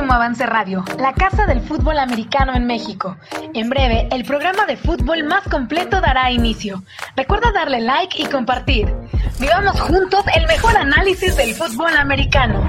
Máximo Avance Radio, la casa del fútbol americano en México. En breve, el programa de fútbol más completo dará inicio. Recuerda darle like y compartir. Vivamos juntos el mejor análisis del fútbol americano.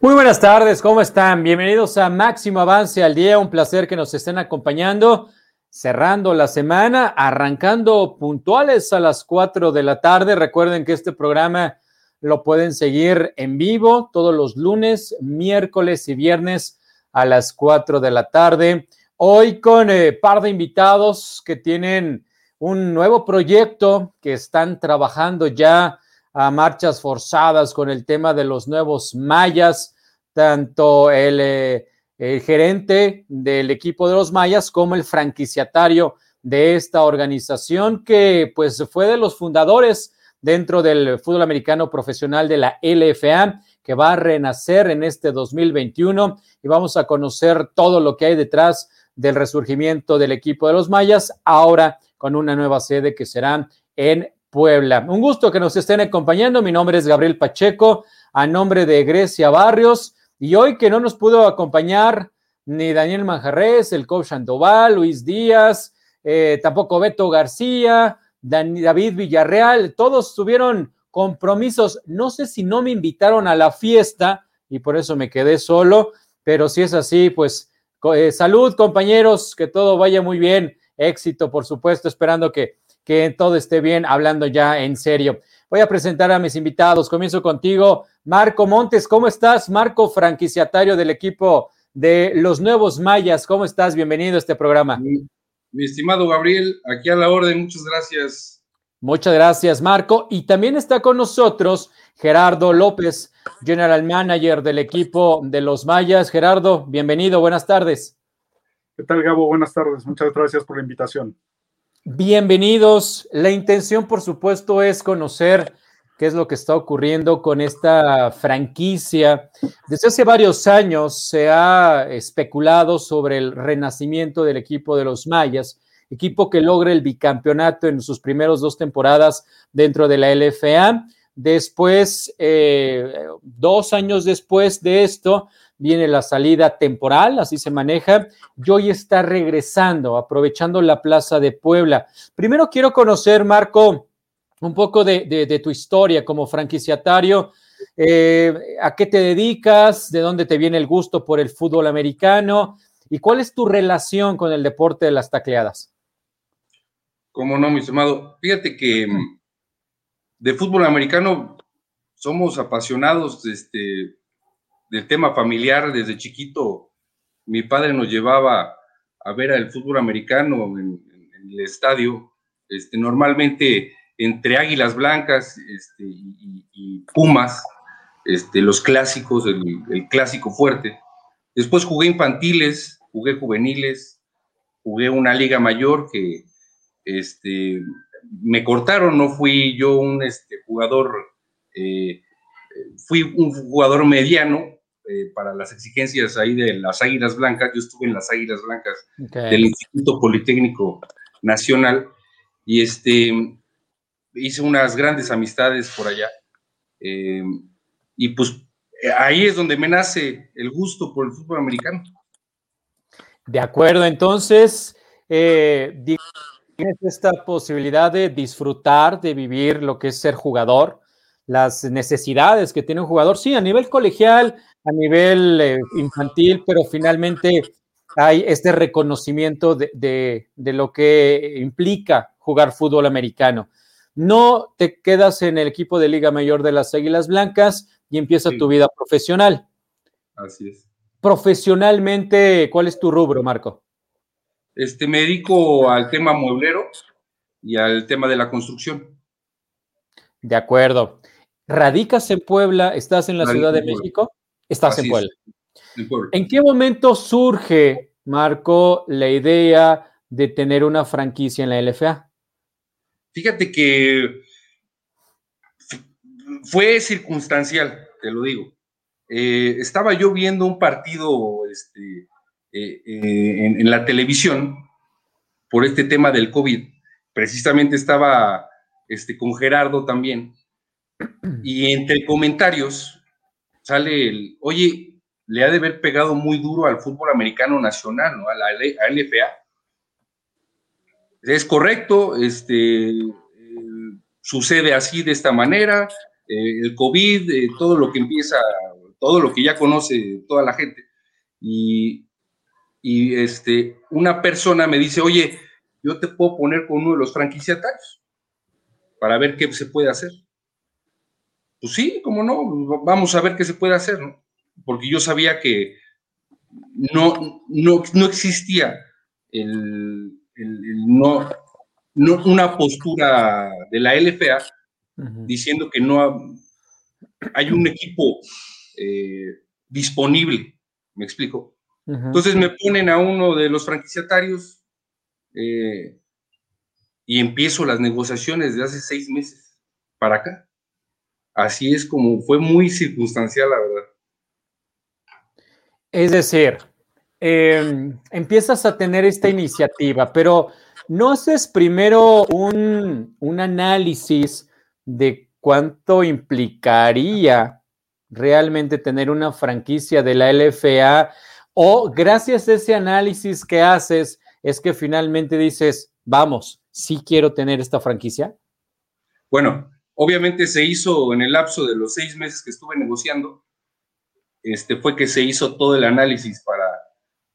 Muy buenas tardes, ¿cómo están? Bienvenidos a Máximo Avance al Día, un placer que nos estén acompañando cerrando la semana, arrancando puntuales a las 4 de la tarde. Recuerden que este programa lo pueden seguir en vivo todos los lunes, miércoles y viernes a las 4 de la tarde. Hoy con eh, par de invitados que tienen un nuevo proyecto que están trabajando ya a marchas forzadas con el tema de los nuevos mayas, tanto el eh, el gerente del equipo de los Mayas como el franquiciatario de esta organización que pues fue de los fundadores dentro del fútbol americano profesional de la LFA que va a renacer en este 2021 y vamos a conocer todo lo que hay detrás del resurgimiento del equipo de los Mayas ahora con una nueva sede que será en Puebla. Un gusto que nos estén acompañando. Mi nombre es Gabriel Pacheco, a nombre de Grecia Barrios y hoy que no nos pudo acompañar ni Daniel Manjarres, el coach Sandoval, Luis Díaz, eh, tampoco Beto García, David Villarreal, todos tuvieron compromisos. No sé si no me invitaron a la fiesta y por eso me quedé solo, pero si es así, pues eh, salud compañeros, que todo vaya muy bien, éxito por supuesto, esperando que, que todo esté bien, hablando ya en serio. Voy a presentar a mis invitados. Comienzo contigo, Marco Montes. ¿Cómo estás? Marco, franquiciatario del equipo de los Nuevos Mayas. ¿Cómo estás? Bienvenido a este programa. Mi, estimado Gabriel, aquí a la orden. Muchas gracias. Muchas gracias, Marco. Y también está con nosotros Gerardo López, General Manager del equipo de los Mayas. Gerardo, bienvenido. Buenas tardes. ¿Qué tal, Gabo? Buenas tardes. Muchas gracias por la invitación. Bienvenidos. La intención, por supuesto, es conocer qué es lo que está ocurriendo con esta franquicia. Desde hace varios años se ha especulado sobre el renacimiento del equipo de los Mayas, equipo que logra el bicampeonato en sus primeros dos temporadas dentro de la LFA. Después, eh, dos años después de esto, viene la salida temporal, así se maneja, y hoy está regresando, aprovechando la Plaza de Puebla. Primero quiero conocer, Marco, un poco de, tu historia como franquiciatario. Eh, ¿A qué te dedicas? ¿De dónde te viene el gusto por el fútbol americano? ¿Y cuál es tu relación con el deporte de las tacleadas? Cómo no, mi estimado. Fíjate que de fútbol americano somos apasionados, este, del tema familiar desde chiquito. Mi padre nos llevaba a ver el fútbol americano en, el estadio, este, normalmente entre Águilas Blancas este, y, Pumas, este, los clásicos, el, clásico fuerte. Después jugué infantiles, jugué juveniles, jugué una liga mayor que este, me cortaron, no fui yo un este, jugador, eh, fui un jugador mediano, eh, para las exigencias ahí de las Águilas Blancas. Yo estuve en las Águilas Blancas del Instituto Politécnico Nacional y este, hice unas grandes amistades por allá. Eh, y pues ahí es donde me nace el gusto por el fútbol americano. De acuerdo, entonces, eh, tienes esta posibilidad de disfrutar, de vivir lo que es ser jugador, las necesidades que tiene un jugador, sí, a nivel colegial, a nivel eh, infantil, pero finalmente hay este reconocimiento de, lo que implica jugar fútbol americano. No te quedas en el equipo de Liga Mayor de las Águilas Blancas y empieza tu vida profesional. Así es. Profesionalmente, ¿cuál es tu rubro, Marco? Este, me dedico al tema mueblero y al tema de la construcción. De acuerdo. ¿Radicas en Puebla? ¿Estás en la Ciudad de México? Estás en Puebla. en qué momento surge, Marco, la idea de tener una franquicia en la LFA? Fíjate que fue circunstancial, te lo digo. Eh, estaba yo viendo un partido este, eh, eh, en, la televisión por este tema del COVID. Precisamente estaba este, con Gerardo también. Y entre comentarios sale el, oye, le ha de haber pegado muy duro al fútbol americano nacional, ¿no? A la LFA. Es correcto, este, eh, sucede así de esta manera, eh, el COVID, eh, todo lo que empieza, todo lo que ya conoce toda la gente. Y, y este, una persona me dice, oye, yo te puedo poner con uno de los franquiciatarios para ver qué se puede hacer. Pues sí, cómo no, vamos a ver qué se puede hacer, ¿no? Porque yo sabía que no, no, no existía el, no, no, una postura de la LFA diciendo que no hay un equipo eh, disponible, me explico. Entonces me ponen a uno de los franquiciatarios eh, y empiezo las negociaciones de hace seis meses para acá. Así es como fue muy circunstancial, la verdad. Es decir, em, empiezas a tener esta iniciativa, pero ¿no haces primero un, un análisis de cuánto implicaría realmente tener una franquicia de la LFA? O gracias a ese análisis que haces, es que finalmente dices, vamos, sí quiero tener esta franquicia? Bueno, obviamente se hizo en el lapso de los seis meses que estuve negociando, este, fue que se hizo todo el análisis para,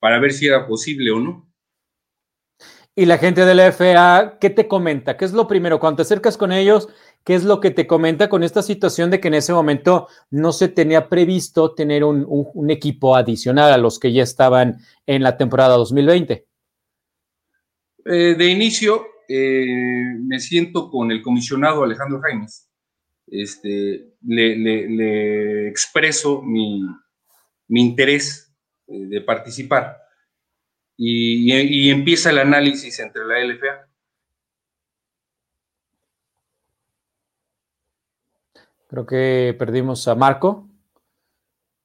para ver si era posible o no. Y la gente de la FA, ¿qué te comenta? ¿Qué es lo primero? Cuando te acercas con ellos, ¿qué es lo que te comenta con esta situación de que en ese momento no se tenía previsto tener un, un equipo adicional a los que ya estaban en la temporada 2020? Eh, de inicio, eh, me siento con el comisionado Alejandro Jaimes. Este, le, expreso mi, interés de participar y, empieza el análisis entre la LFA. Creo que perdimos a Marco.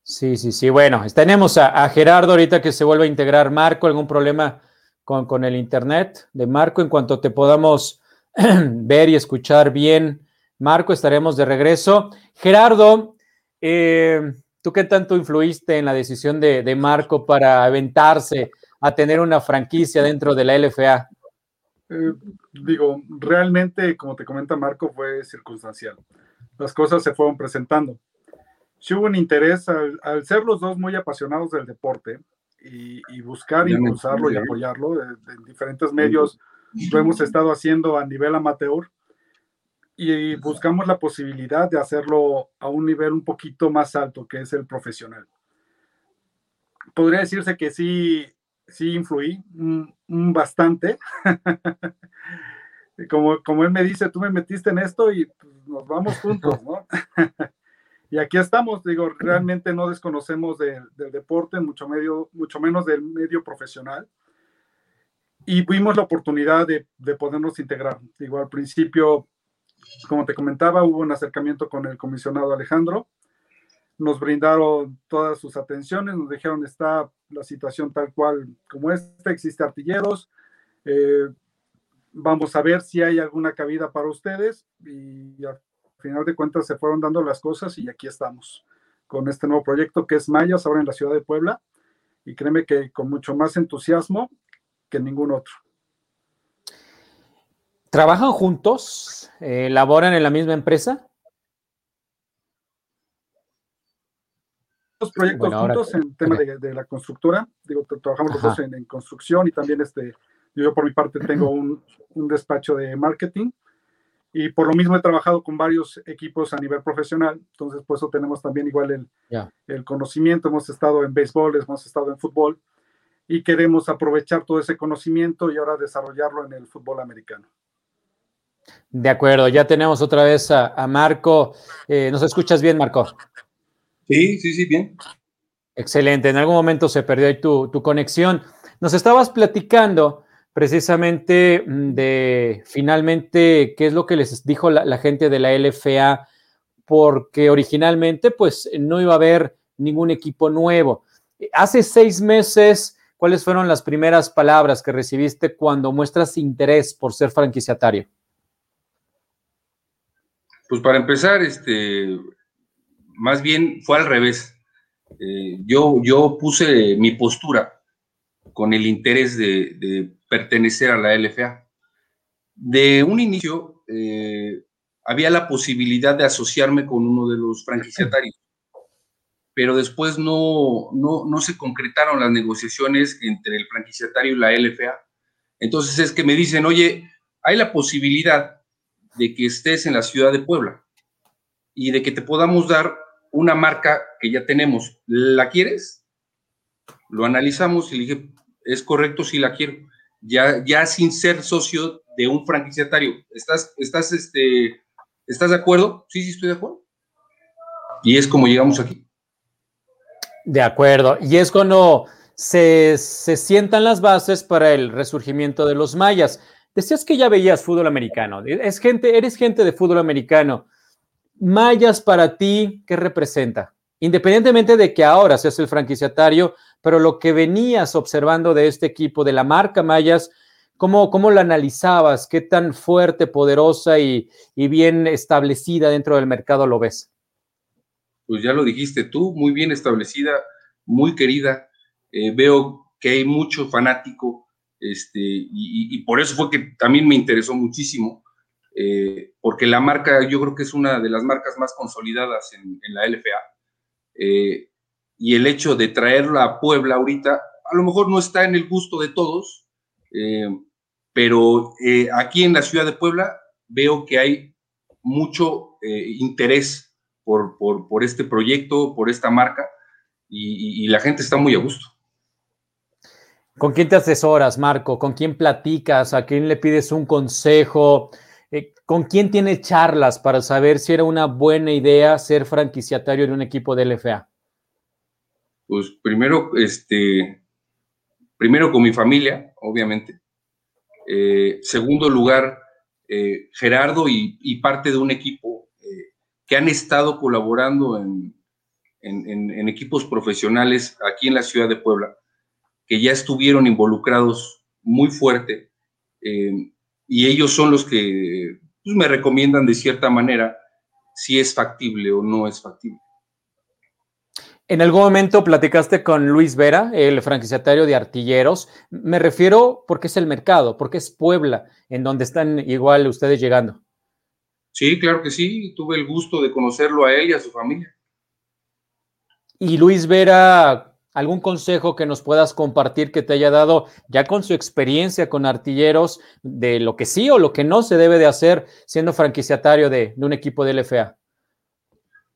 Sí, sí, sí. Bueno, tenemos a, Gerardo ahorita que se vuelve a integrar. Marco, ¿algún problema? con, el internet de Marco. En cuanto te podamos ver y escuchar bien, Marco, estaremos de regreso. Gerardo, eh, ¿tú qué tanto influiste en la decisión de, Marco para aventarse a tener una franquicia dentro de la LFA? Eh, digo, realmente, como te comenta Marco, fue circunstancial. Las cosas se fueron presentando. Si hubo un interés, al, ser los dos muy apasionados del deporte, y, buscar impulsarlo y apoyarlo en diferentes medios. Lo hemos estado haciendo a nivel amateur y buscamos la posibilidad de hacerlo a un nivel un poquito más alto, que es el profesional. Podría decirse que sí, sí influí bastante. como, como él me dice, tú me metiste en esto y pues, nos vamos juntos, ¿no? Y aquí estamos, digo, realmente no desconocemos del deporte, mucho, medio, mucho menos del medio profesional. Y vimos la oportunidad de, de podernos integrar. Digo, al principio, como te comentaba, hubo un acercamiento con el comisionado Alejandro. Nos brindaron todas sus atenciones, nos dijeron está la situación tal cual como esta, existe artilleros, eh, vamos a ver si hay alguna cabida para ustedes y final de cuentas se fueron dando las cosas y aquí estamos con este nuevo proyecto que es Mayas, ahora en la ciudad de Puebla. Y créeme que con mucho más entusiasmo que ningún otro. ¿Trabajan juntos? Eh, ¿Laboran en la misma empresa? Los proyectos juntos en tema de, la constructora. Digo, trabajamos los dos en, construcción y también este, yo por mi parte tengo un, un despacho de marketing y por lo mismo he trabajado con varios equipos a nivel profesional, entonces por eso tenemos también igual el, el conocimiento, hemos estado en béisbol, hemos estado en fútbol y queremos aprovechar todo ese conocimiento y ahora desarrollarlo en el fútbol americano. De acuerdo, ya tenemos otra vez a, Marco. Eh, ¿Nos escuchas bien, Marco? Sí, sí, sí, bien. Excelente, en algún momento se perdió ahí tu, tu conexión. Nos estabas platicando precisamente mm, de finalmente qué es lo que les dijo la, gente de la LFA, porque originalmente pues no iba a haber ningún equipo nuevo. Hace seis meses, ¿cuáles fueron las primeras palabras que recibiste cuando muestras interés por ser franquiciatario? Pues para empezar, este, más bien fue al revés. Eh, yo, yo puse mi postura con el interés de, pertenecer a la LFA. De un inicio, eh, había la posibilidad de asociarme con uno de los franquiciatarios, pero después no, no, no se concretaron las negociaciones entre el franquiciatario y la LFA. Entonces es que me dicen, oye, hay la posibilidad de que estés en la ciudad de Puebla y de que te podamos dar una marca que ya tenemos. ¿La quieres? Lo analizamos y le dije, es correcto si la quiero. Ya, ya sin ser socio de un franquiciatario. ¿Estás, estás, este, ¿Estás de acuerdo? Sí, sí, estoy de acuerdo. Y es como llegamos aquí. De acuerdo. Y es cuando se, se sientan las bases para el resurgimiento de los mayas. Decías que ya veías fútbol americano. Es gente, eres gente de fútbol americano. Mayas para ti, ¿qué representa? Independientemente de que ahora seas el franquiciatario, pero lo que venías observando de este equipo, de la marca Mayas, ¿cómo, cómo lo analizabas? ¿Qué tan fuerte, poderosa y, bien establecida dentro del mercado lo ves? Pues ya lo dijiste tú, muy bien establecida, muy querida. Eh, veo que hay mucho fanático, este, y, por eso fue que también me interesó muchísimo, eh, porque la marca yo creo que es una de las marcas más consolidadas en, la LFA. Eh, y el hecho de traerla a Puebla ahorita, a lo mejor no está en el gusto de todos, eh, pero aquí en la ciudad de Puebla veo que hay mucho interés por, por, este proyecto, por esta marca, y la gente está muy a gusto. ¿Con quién te asesoras, Marco? ¿Con quién platicas? ¿A quién le pides un consejo? Eh, ¿Con quién tiene charlas para saber si era una buena idea ser franquiciatario de un equipo de LFA? Pues primero, este, primero con mi familia, obviamente. Eh, segundo lugar, eh, Gerardo y, parte de un equipo que han estado colaborando en equipos profesionales aquí en la ciudad de Puebla que ya estuvieron involucrados muy fuerte eh, y ellos son los que pues, me recomiendan de cierta manera si es factible o no es factible. En algún momento platicaste con Luis Vera, el franquiciatario de artilleros. Me refiero porque es el mercado, porque es Puebla, en donde están igual ustedes llegando. Sí, claro que sí. Tuve el gusto de conocerlo a él y a su familia. Y Luis Vera, ¿Algún consejo que nos puedas compartir que te haya dado ya con su experiencia con artilleros de lo que sí o lo que no se debe de hacer siendo franquiciatario de, un equipo de LFA?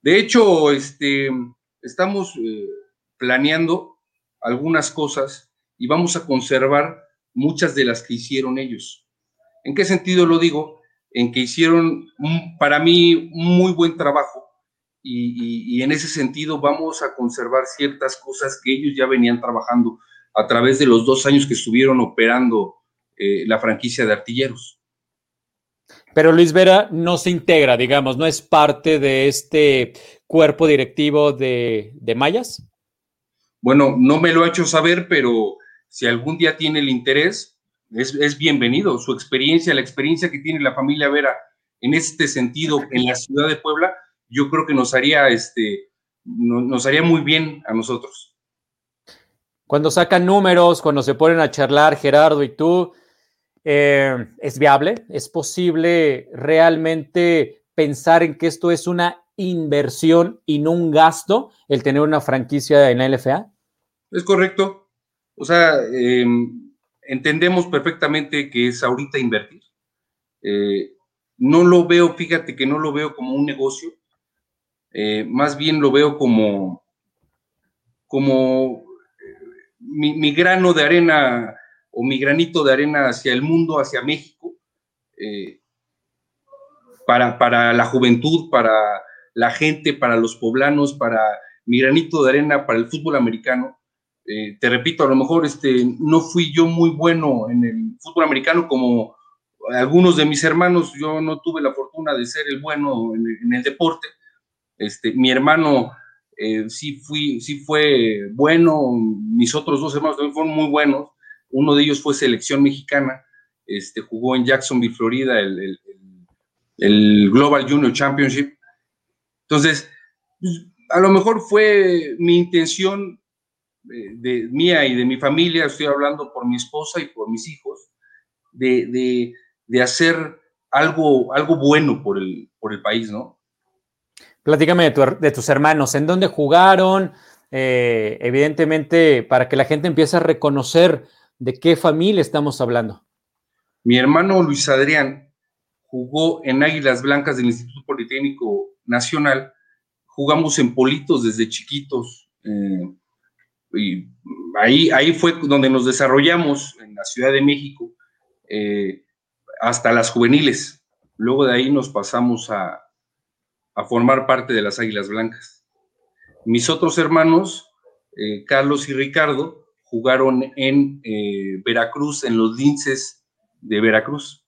De hecho, este, estamos eh, planeando algunas cosas y vamos a conservar muchas de las que hicieron ellos. ¿En qué sentido lo digo? En que hicieron para mí un muy buen trabajo y, en ese sentido vamos a conservar ciertas cosas que ellos ya venían trabajando a través de los dos años que estuvieron operando eh, la franquicia de artilleros. Pero Luis Vera no se integra, digamos, no es parte de este cuerpo directivo de, Mayas. Bueno, no me lo ha hecho saber, pero si algún día tiene el interés, es, es, bienvenido. Su experiencia, la experiencia que tiene la familia Vera en este sentido en la ciudad de Puebla, yo creo que nos haría, este, nos haría muy bien a nosotros. Cuando sacan números, cuando se ponen a charlar Gerardo y tú, eh, ¿es viable? ¿Es posible realmente pensar en que esto es una inversión y no un gasto, el tener una franquicia en la LFA? Es correcto. O sea, em, entendemos perfectamente que es ahorita invertir. Eh, no lo veo, fíjate que no lo veo como un negocio, eh, más bien lo veo como, como eh, mi, grano de arena o mi granito de arena hacia el mundo, hacia México, eh, para, para, la juventud, para la gente, para los poblanos, para mi granito de arena para el fútbol americano. te repito, a lo mejor este, no fui yo muy bueno en el fútbol americano como algunos de mis hermanos, yo no tuve la fortuna de ser el bueno en el deporte, este, mi hermano eh, sí, fue bueno, mis otros dos hermanos también fueron muy buenos. Uno de ellos fue selección mexicana, este, jugó en Jacksonville, Florida, el, Global Junior Championship. Entonces, pues, a lo mejor fue mi intención de, de, mía y de mi familia, estoy hablando por mi esposa y por mis hijos, de, de, de hacer algo, algo bueno por el, por el país, ¿no? Platícame de, tus hermanos, ¿en dónde jugaron? Eh, evidentemente, para que la gente empiece a reconocer de qué familia estamos hablando. Mi hermano Luis Adrián jugó en Águilas Blancas del Instituto Politécnico Nacional. Jugamos en Politos desde chiquitos. Eh, y ahí, ahí fue donde nos desarrollamos en la Ciudad de México. Eh, hasta las juveniles. Luego de ahí nos pasamos a, formar parte de las Águilas Blancas. Mis otros hermanos, eh, Carlos y Ricardo, jugaron en eh, Veracruz, en los linces de Veracruz.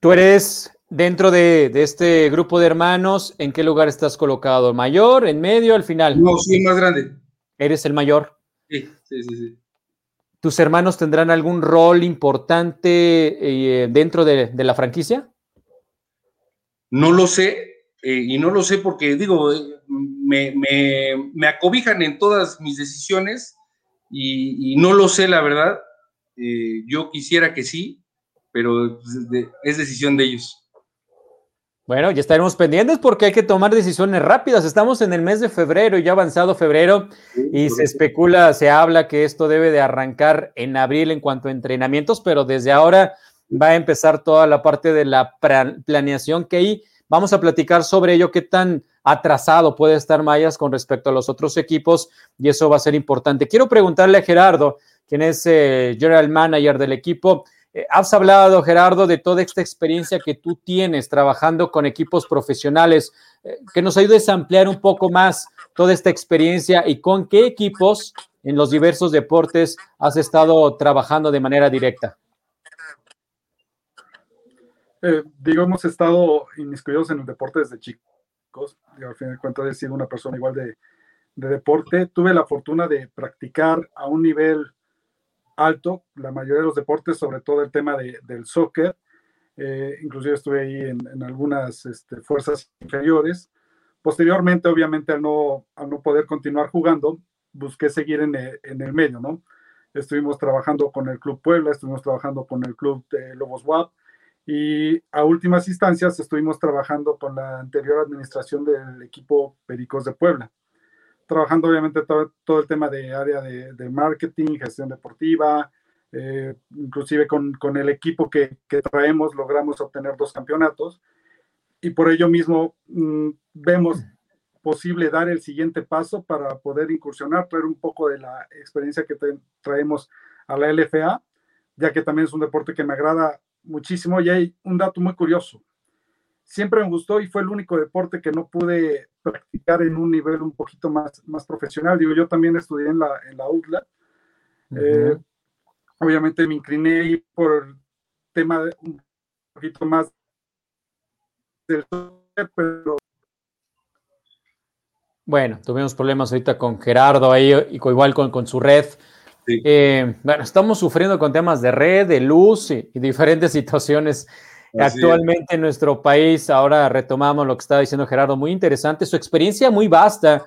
Tú eres dentro de, de, este grupo de hermanos, ¿en qué lugar estás colocado? ¿Mayor, en medio, al final? No, soy más grande. ¿Eres el mayor? Sí, sí, sí. sí. ¿Tus hermanos tendrán algún rol importante eh, dentro de, de, la franquicia? No lo sé, eh, y no lo sé porque, digo, eh, me, me, me, acobijan en todas mis decisiones y, y no lo sé, la verdad. Eh, yo quisiera que sí, pero es decisión de ellos. Bueno, ya estaremos pendientes porque hay que tomar decisiones rápidas. Estamos en el mes de febrero, ya avanzado febrero, y se especula, se habla que esto debe de arrancar en abril en cuanto a entrenamientos, pero desde ahora va a empezar toda la parte de la planeación que ahí vamos a platicar sobre ello, qué tan atrasado puede estar Mayas con respecto a los otros equipos, y eso va a ser importante. Quiero preguntarle a Gerardo, quien es eh, general manager del equipo, eh, has hablado, Gerardo, de toda esta experiencia que tú tienes trabajando con equipos profesionales. Eh, que nos ayudes a ampliar un poco más toda esta experiencia y con qué equipos en los diversos deportes has estado trabajando de manera directa. Eh, digo, hemos estado inmiscuidos en el deporte desde chicos. Digo, al fin de cuentas, he sido una persona igual de, de deporte. Tuve la fortuna de practicar a un nivel alto, la mayoría de los deportes, sobre todo el tema de, del soccer. Eh, inclusive estuve ahí en, en algunas este, fuerzas inferiores. Posteriormente, obviamente, al no, al no poder continuar jugando, busqué seguir en el, en el medio, ¿no? Estuvimos trabajando con el Club Puebla, estuvimos trabajando con el Club de Lobos WAP y a últimas instancias estuvimos trabajando con la anterior administración del equipo Pericos de Puebla. Trabajando obviamente todo, el tema de área de, de marketing, gestión deportiva, eh, inclusive con, con, el equipo que, traemos logramos obtener dos campeonatos. Y por ello mismo mmm, vemos posible dar el siguiente paso para poder incursionar, traer un poco de la experiencia que traemos a la LFA, ya que también es un deporte que me agrada muchísimo y hay un dato muy curioso. Siempre me gustó y fue el único deporte que no pude practicar en un nivel un poquito más, más profesional. Digo, yo también estudié en la, en la. Uh -huh. eh, obviamente me incliné por tema de un poquito más del pero bueno, tuvimos problemas ahorita con Gerardo ahí, y igual con, con su red. Sí. Eh, bueno, estamos sufriendo con temas de red, de luz y, y diferentes situaciones Así actualmente es. en nuestro país. Ahora retomamos lo que estaba diciendo Gerardo, muy interesante, su experiencia muy vasta.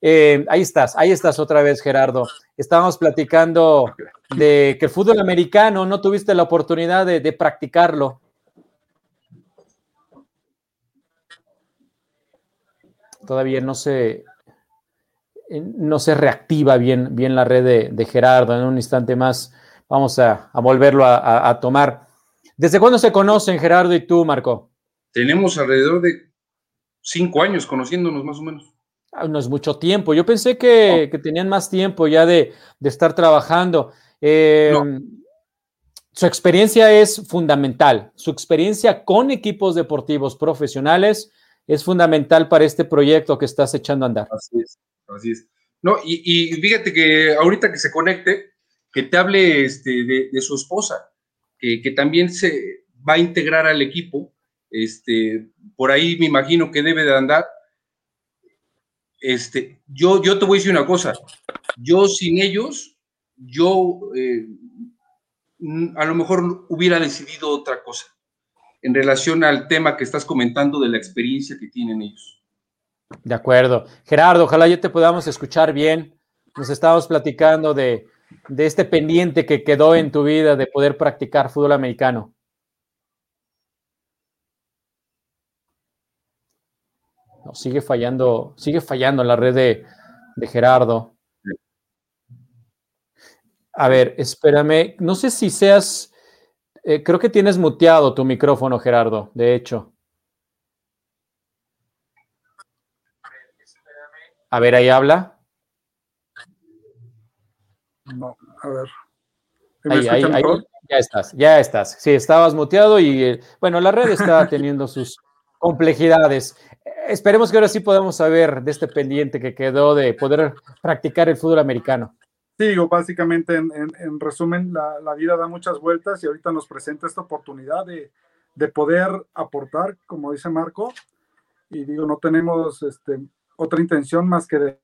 Eh, ahí estás, ahí estás otra vez, Gerardo. Estábamos platicando de que el fútbol americano no tuviste la oportunidad de, de practicarlo. Todavía no se, no se reactiva bien, bien la red de, de Gerardo. En un instante más vamos a, a volverlo a, a, a tomar. ¿Desde cuándo se conocen Gerardo y tú, Marco? Tenemos alrededor de cinco años conociéndonos más o menos. Ah, no es mucho tiempo. Yo pensé que, no. que tenían más tiempo ya de, de estar trabajando. Eh, no. Su experiencia es fundamental. Su experiencia con equipos deportivos profesionales es fundamental para este proyecto que estás echando a andar. Así es, así es. No, y, y fíjate que ahorita que se conecte, que te hable este, de, su esposa que, que, también se va a integrar al equipo. Este, por ahí me imagino que debe de andar. Este, yo, yo te voy a decir una cosa. Yo sin ellos, yo eh, a lo mejor hubiera decidido otra cosa. en relación al tema que estás comentando de la experiencia que tienen ellos. De acuerdo. Gerardo, ojalá ya te podamos escuchar bien. Nos estábamos platicando de, de este pendiente que quedó en tu vida de poder practicar fútbol americano. No, sigue fallando, sigue fallando la red de, de Gerardo. A ver, espérame. No sé si seas. eh, creo que tienes muteado tu micrófono, Gerardo, de hecho. A ver, ahí habla. No, a ver. ¿Me Ahí, ahí, ya estás, ya estás. Sí, estabas muteado y eh, bueno, la red está teniendo sus complejidades. Esperemos que ahora sí podamos saber de este pendiente que quedó de poder practicar el fútbol americano. Sí, digo, básicamente, en, en- en resumen, la, la vida da muchas vueltas y ahorita nos presenta esta oportunidad de, de poder aportar, como dice Marco, y digo, no tenemos este, otra intención más que de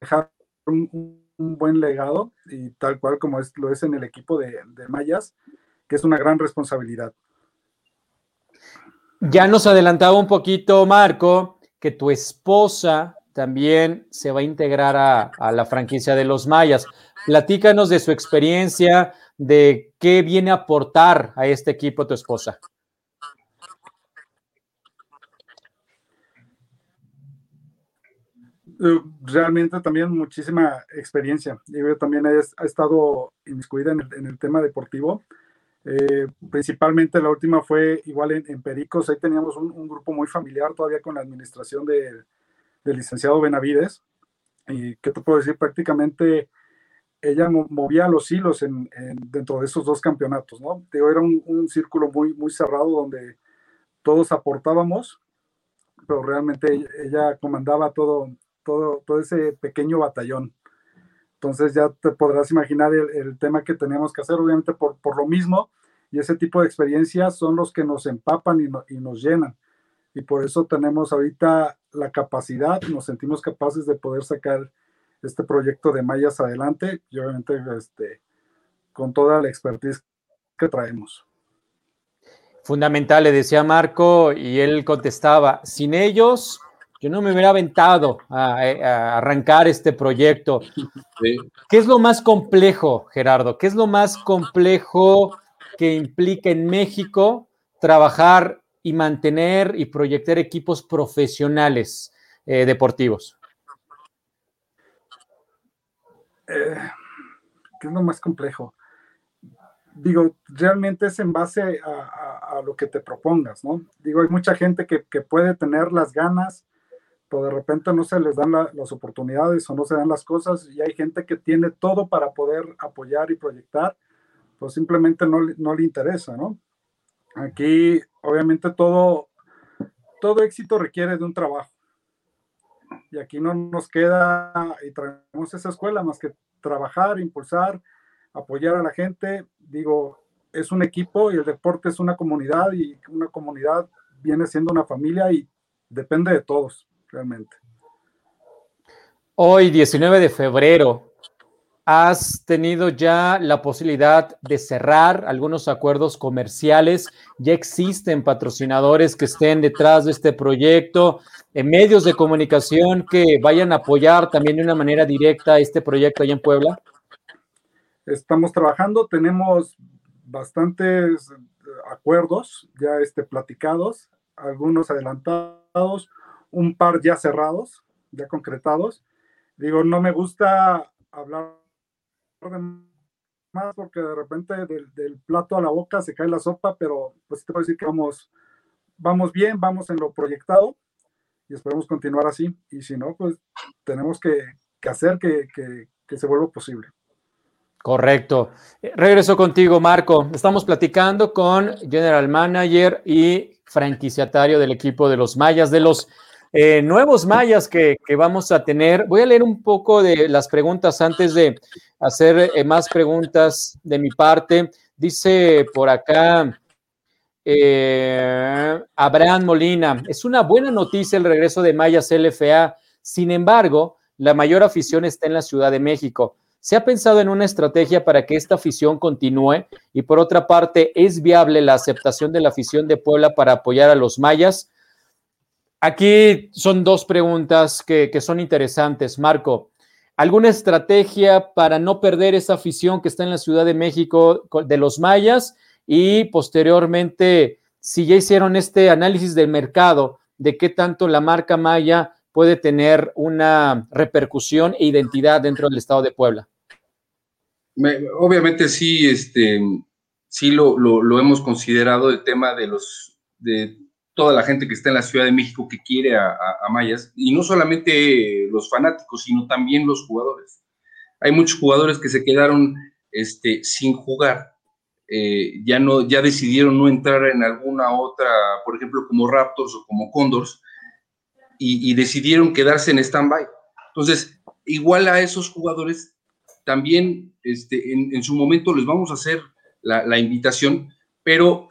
dejar un buen legado y tal cual como es, lo es en el equipo de, de Mayas, que es una gran responsabilidad. Ya nos adelantaba un poquito, Marco, que tu esposa también se va a integrar a, a la franquicia de los Mayas. Platícanos de su experiencia, de qué viene a aportar a este equipo tu esposa. Realmente también muchísima experiencia. Yo también he, he estado inmiscuida en el, en el tema deportivo. Eh, principalmente la última fue igual en, en Pericos. Ahí teníamos un, un, grupo muy familiar todavía con la administración de, del licenciado Benavides. Y qué te puedo decir, prácticamente ella movía los hilos en, en, dentro de esos dos campeonatos, ¿no? Era un, un círculo muy, muy cerrado donde todos aportábamos, pero realmente ella comandaba todo, todo, todo ese pequeño batallón. Entonces ya te podrás imaginar el, el tema que teníamos que hacer, obviamente por, por, lo mismo, y ese tipo de experiencias son los que nos empapan y, no, y, nos llenan. Y por eso tenemos ahorita la capacidad, nos sentimos capaces de poder sacar este proyecto de Mayas adelante y obviamente este, con toda la expertise que traemos. Fundamental, le decía Marco y él contestaba, sin ellos yo no me hubiera aventado a, a arrancar este proyecto. Sí. ¿Qué es lo más complejo, Gerardo? ¿Qué es lo más complejo que implica en México trabajar y mantener y proyectar equipos profesionales eh, deportivos? Eh, ¿Qué es lo más complejo? Digo, realmente es en base a, a, a, lo que te propongas, ¿no? Digo, hay mucha gente que, que puede tener las ganas, pero de repente no se les dan la, las oportunidades o no se dan las cosas y hay gente que tiene todo para poder apoyar y proyectar, pues simplemente no, no le interesa, ¿no? Aquí, obviamente, todo, todo éxito requiere de un trabajo. Y aquí no nos queda, y traemos esa escuela más que trabajar, impulsar, apoyar a la gente. Digo, es un equipo y el deporte es una comunidad y una comunidad viene siendo una familia y depende de todos realmente. Hoy, 19 de febrero, has tenido ya la posibilidad de cerrar algunos acuerdos comerciales. Ya existen patrocinadores que estén detrás de este proyecto, en medios de comunicación que vayan a apoyar también de una manera directa este proyecto allá en Puebla. Estamos trabajando, tenemos bastantes acuerdos ya este, platicados, algunos adelantados, un par ya cerrados, ya concretados. Digo, no me gusta hablar de más porque de repente del, plato a la boca se cae la sopa, pero pues te puedo decir que vamos, vamos bien, vamos en lo proyectado y esperemos continuar así. Y si no, pues tenemos que, que hacer que, que, que se vuelva posible. Correcto. Regreso contigo, Marco. Estamos platicando con General Manager y franquiciatario del equipo de los Mayas, de los eh, nuevos mayas que, vamos a tener. Voy a leer un poco de las preguntas antes de hacer eh, más preguntas de mi parte. Dice por acá eh, Abraham Molina, es una buena noticia el regreso de Mayas LFA. Sin embargo, la mayor afición está en la Ciudad de México. ¿Se ha pensado en una estrategia para que esta afición continúe? Y por otra parte, ¿es viable la aceptación de la afición de Puebla para apoyar a los mayas? Aquí son dos preguntas que, son interesantes. Marco, ¿alguna estrategia para no perder esa afición que está en la Ciudad de México de los mayas? Y posteriormente, si ya hicieron este análisis del mercado, de qué tanto la marca maya puede tener una repercusión e identidad dentro del estado de Puebla. obviamente sí, este, sí lo, hemos considerado el tema de los de toda la gente que está en la Ciudad de México que quiere a, Mayas, y no solamente los fanáticos, sino también los jugadores. Hay muchos jugadores que se quedaron este, sin jugar, eh, ya, no, ya decidieron no entrar en alguna otra, por ejemplo, como Raptors o como Condors, y, decidieron quedarse en stand-by. Entonces, igual a esos jugadores, también este, en, su momento les vamos a hacer la, invitación, pero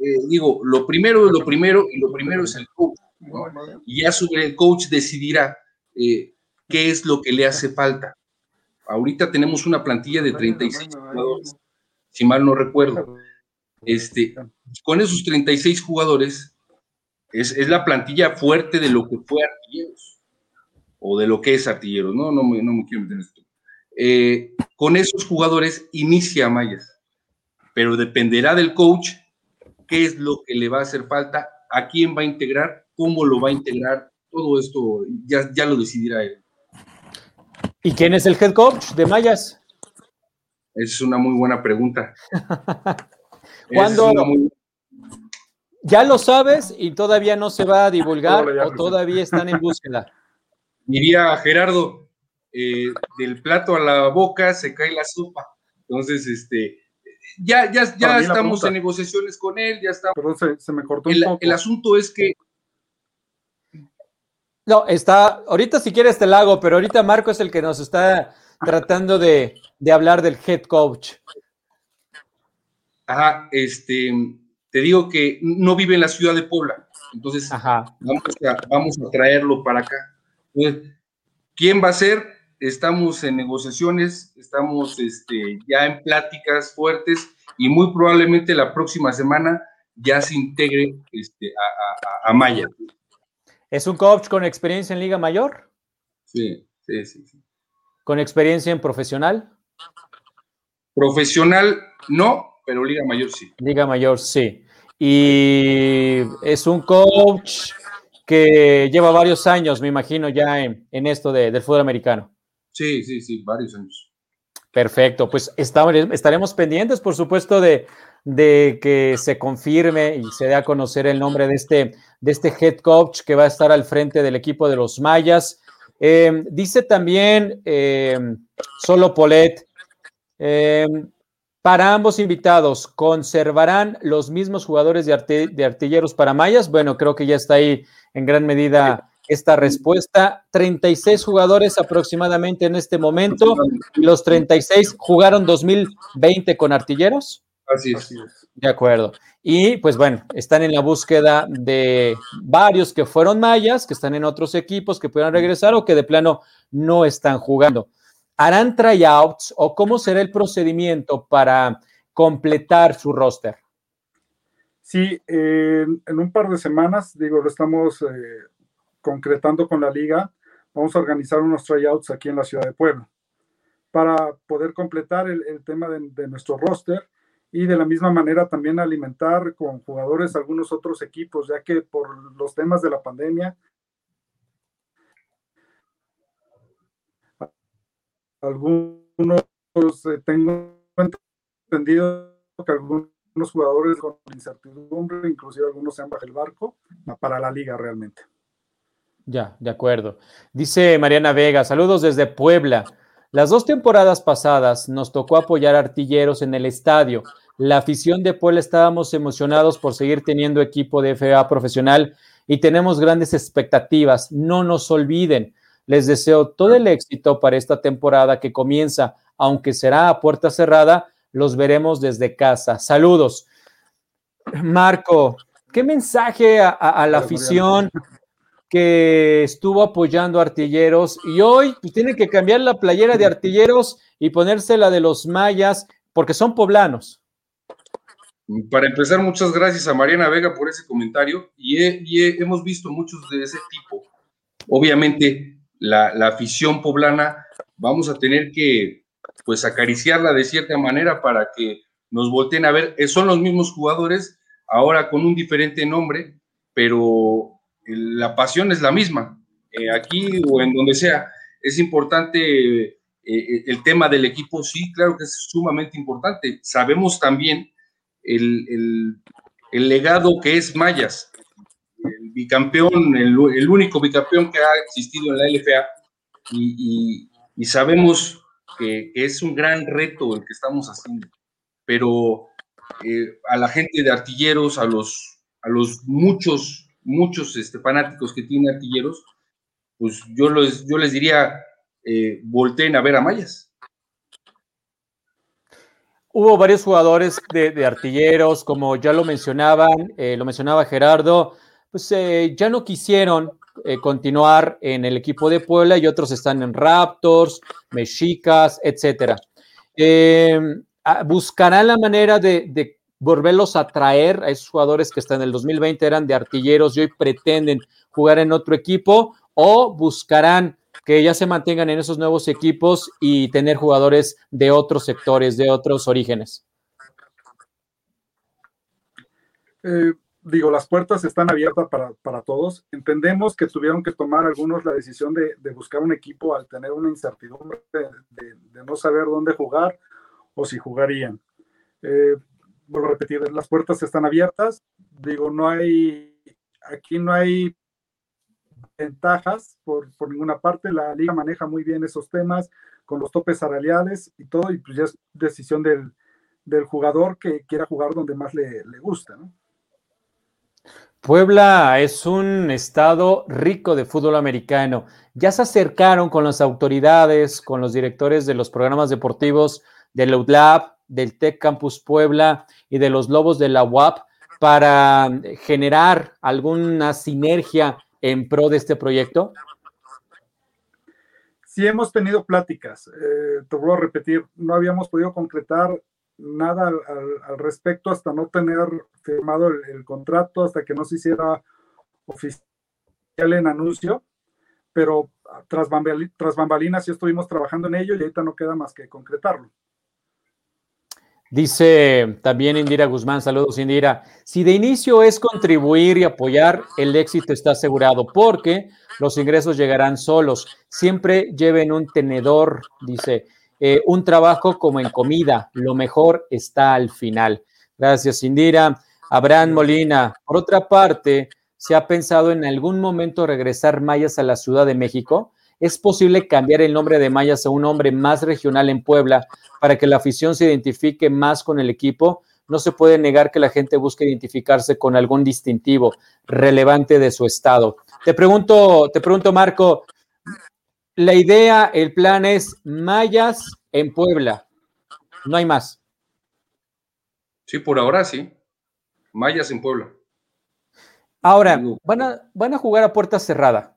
eh, digo, lo primero es lo primero y lo primero es el coach. Y ya sobre el coach decidirá eh, qué es lo que le hace falta. Ahorita tenemos una plantilla de 36 jugadores, si mal no recuerdo. Este, con esos 36 jugadores, es, la plantilla fuerte de lo que fue Artilleros, o de lo que es Artilleros, no, no, no me quiero meter esto. Eh, con esos jugadores inicia Mayas, pero dependerá del coach qué es lo que le va a hacer falta, a quién va a integrar, cómo lo va a integrar, todo esto ya, ya lo decidirá él. ¿Y quién es el head coach de Mayas? Es una muy buena pregunta. ¿Cuándo, ¿Ya lo sabes y todavía no se va a divulgar o todavía están en búsqueda? Diría Gerardo, eh, del plato a la boca se cae la sopa. Entonces, este, ya, ya, ya estamos en negociaciones con él, ya estamos. Perdón, se, me cortó un poco. El asunto es que. No, está, ahorita si quieres te la hago, pero ahorita Marco es el que nos está tratando de, de hablar del head coach. Ajá, este, te digo que no vive en la ciudad de Puebla. Entonces, Vamos, a, traerlo para acá. ¿quién va a ser? Estamos en negociaciones, estamos este, ya en pláticas fuertes y muy probablemente la próxima semana ya se integre este, a, Maya. ¿Es un coach con experiencia en Liga Mayor? Sí, sí, sí. sí. ¿Con experiencia en profesional? Profesional no, pero Liga Mayor sí. Liga Mayor sí. Y es un coach que lleva varios años, me imagino, ya en, esto de, del fútbol americano. Sí, sí, sí, varios años. Perfecto, pues estaremos pendientes, por supuesto, de, que se confirme y se dé a conocer el nombre de este, de este head coach que va a estar al frente del equipo de los Mayas. Eh, dice también eh, Solo Polet, eh, para ambos invitados, ¿conservarán los mismos jugadores de, artilleros para Mayas? Bueno, creo que ya está ahí en gran medida esta respuesta. 36 jugadores aproximadamente en este momento. ¿Los 36 jugaron 2020 con artilleros? Así es. De acuerdo. Y pues bueno, están en la búsqueda de varios que fueron mayas, que están en otros equipos que puedan regresar o que de plano no están jugando. ¿Harán tryouts o cómo será el procedimiento para completar su roster? Sí, en un par de semanas, digo, lo estamos eh, concretando con la liga. Vamos a organizar unos tryouts aquí en la ciudad de Puebla para poder completar el, tema de, nuestro roster y de la misma manera también alimentar con jugadores algunos otros equipos, ya que por los temas de la pandemia algunos, eh, tengo entendido que algunos jugadores con incertidumbre, inclusive algunos se han bajado el barco para la liga realmente. Ya, de acuerdo. Dice Mariana Vega, saludos desde Puebla. Las dos temporadas pasadas nos tocó apoyar artilleros en el estadio. La afición de Puebla estábamos emocionados por seguir teniendo equipo de FA profesional y tenemos grandes expectativas. No nos olviden, les deseo todo el éxito para esta temporada que comienza, aunque será a puerta cerrada, los veremos desde casa. Saludos. Marco, ¿qué mensaje a, la afición que estuvo apoyando a artilleros y hoy pues, tiene que cambiar la playera de artilleros y ponerse la de los mayas porque son poblanos. Para empezar, muchas gracias a Mariana Vega por ese comentario y, hemos visto muchos de ese tipo. Obviamente, la, la, afición poblana vamos a tener que pues acariciarla de cierta manera para que nos volteen a ver. Son los mismos jugadores, ahora con un diferente nombre, pero la pasión es la misma, eh, aquí o en donde sea. Es importante eh, eh, el tema del equipo, sí, claro que es sumamente importante. Sabemos también el, legado que es Mayas, el bicampeón, el, único bicampeón que ha existido en la LFA, y, sabemos que, es un gran reto el que estamos haciendo. Pero a la gente de artilleros, a los, a los muchos muchos este, fanáticos que tienen artilleros, pues yo, yo les diría, eh, volteen a ver a Mayas. Hubo varios jugadores de, artilleros, como ya lo mencionaban, eh, lo mencionaba Gerardo, pues eh, ya no quisieron continuar en el equipo de Puebla y otros están en Raptors, Mexicas, etcétera. buscarán la manera de volverlos a traer a esos jugadores que hasta en el 2020 eran de artilleros y hoy pretenden jugar en otro equipo o buscarán que ya se mantengan en esos nuevos equipos y tener jugadores de otros sectores, de otros orígenes? Eh, digo, las puertas están abiertas para, todos. Entendemos que tuvieron que tomar algunos la decisión de, buscar un equipo al tener una incertidumbre de, no saber dónde jugar o si jugarían. Eh, vuelvo a repetir, las puertas están abiertas. Digo, no hay, aquí no hay ventajas por, por, ninguna parte. La liga maneja muy bien esos temas con los topes salariales y todo, y pues ya es decisión del, del jugador que quiera jugar donde más le, le gusta, ¿no? Puebla es un estado rico de fútbol americano. Ya se acercaron con las autoridades, con los directores de los programas deportivos del UDLAB, del Tech Campus Puebla y de los Lobos de la UAP para generar alguna sinergia en pro de este proyecto? Sí, hemos tenido pláticas. Eh, te voy a repetir, no habíamos podido concretar nada al, respecto hasta no tener firmado el, contrato, hasta que no se hiciera oficial en anuncio, pero tras bambalinas sí estuvimos trabajando en ello y ahorita no queda más que concretarlo. Dice también Indira Guzmán, saludos Indira. Si de inicio es contribuir y apoyar, el éxito está asegurado porque los ingresos llegarán solos. Siempre lleven un tenedor, dice, eh, un trabajo como en comida, lo mejor está al final. Gracias Indira. Abraham Molina, por otra parte, ¿se ha pensado en algún momento regresar Mayas a la Ciudad de México? ¿Es posible cambiar el nombre de Mayas a un nombre más regional en Puebla para que la afición se identifique más con el equipo? No se puede negar que la gente busque identificarse con algún distintivo relevante de su estado. Te pregunto, te pregunto, Marco, la idea, el plan es Mayas en Puebla. No hay más. Sí, por ahora sí. Mayas en Puebla. Ahora, van a, van a jugar a puerta cerrada.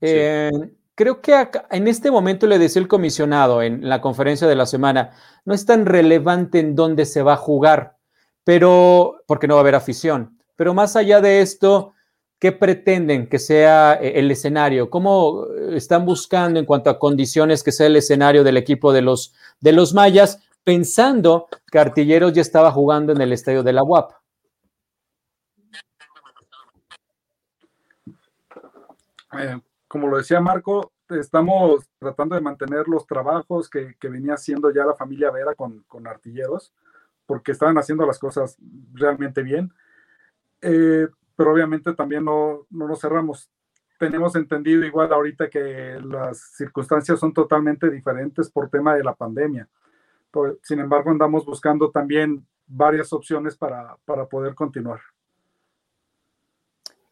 Eh, creo que en este momento le decía el comisionado en la conferencia de la semana, no es tan relevante en dónde se va a jugar, pero porque no va a haber afición. Pero más allá de esto, ¿qué pretenden que sea eh, el escenario? ¿Cómo eh, están buscando en cuanto a condiciones que sea el escenario del equipo de los, de los mayas, pensando que Artilleros ya estaba jugando en el estadio de la UAP? Eh, como lo decía Marco, estamos tratando de mantener los trabajos que, venía haciendo ya la familia Vera con, artilleros, porque estaban haciendo las cosas realmente bien. Eh, pero obviamente también no, nos cerramos. Tenemos entendido igual ahorita que las circunstancias son totalmente diferentes por tema de la pandemia. sin embargo, andamos buscando también varias opciones para poder continuar.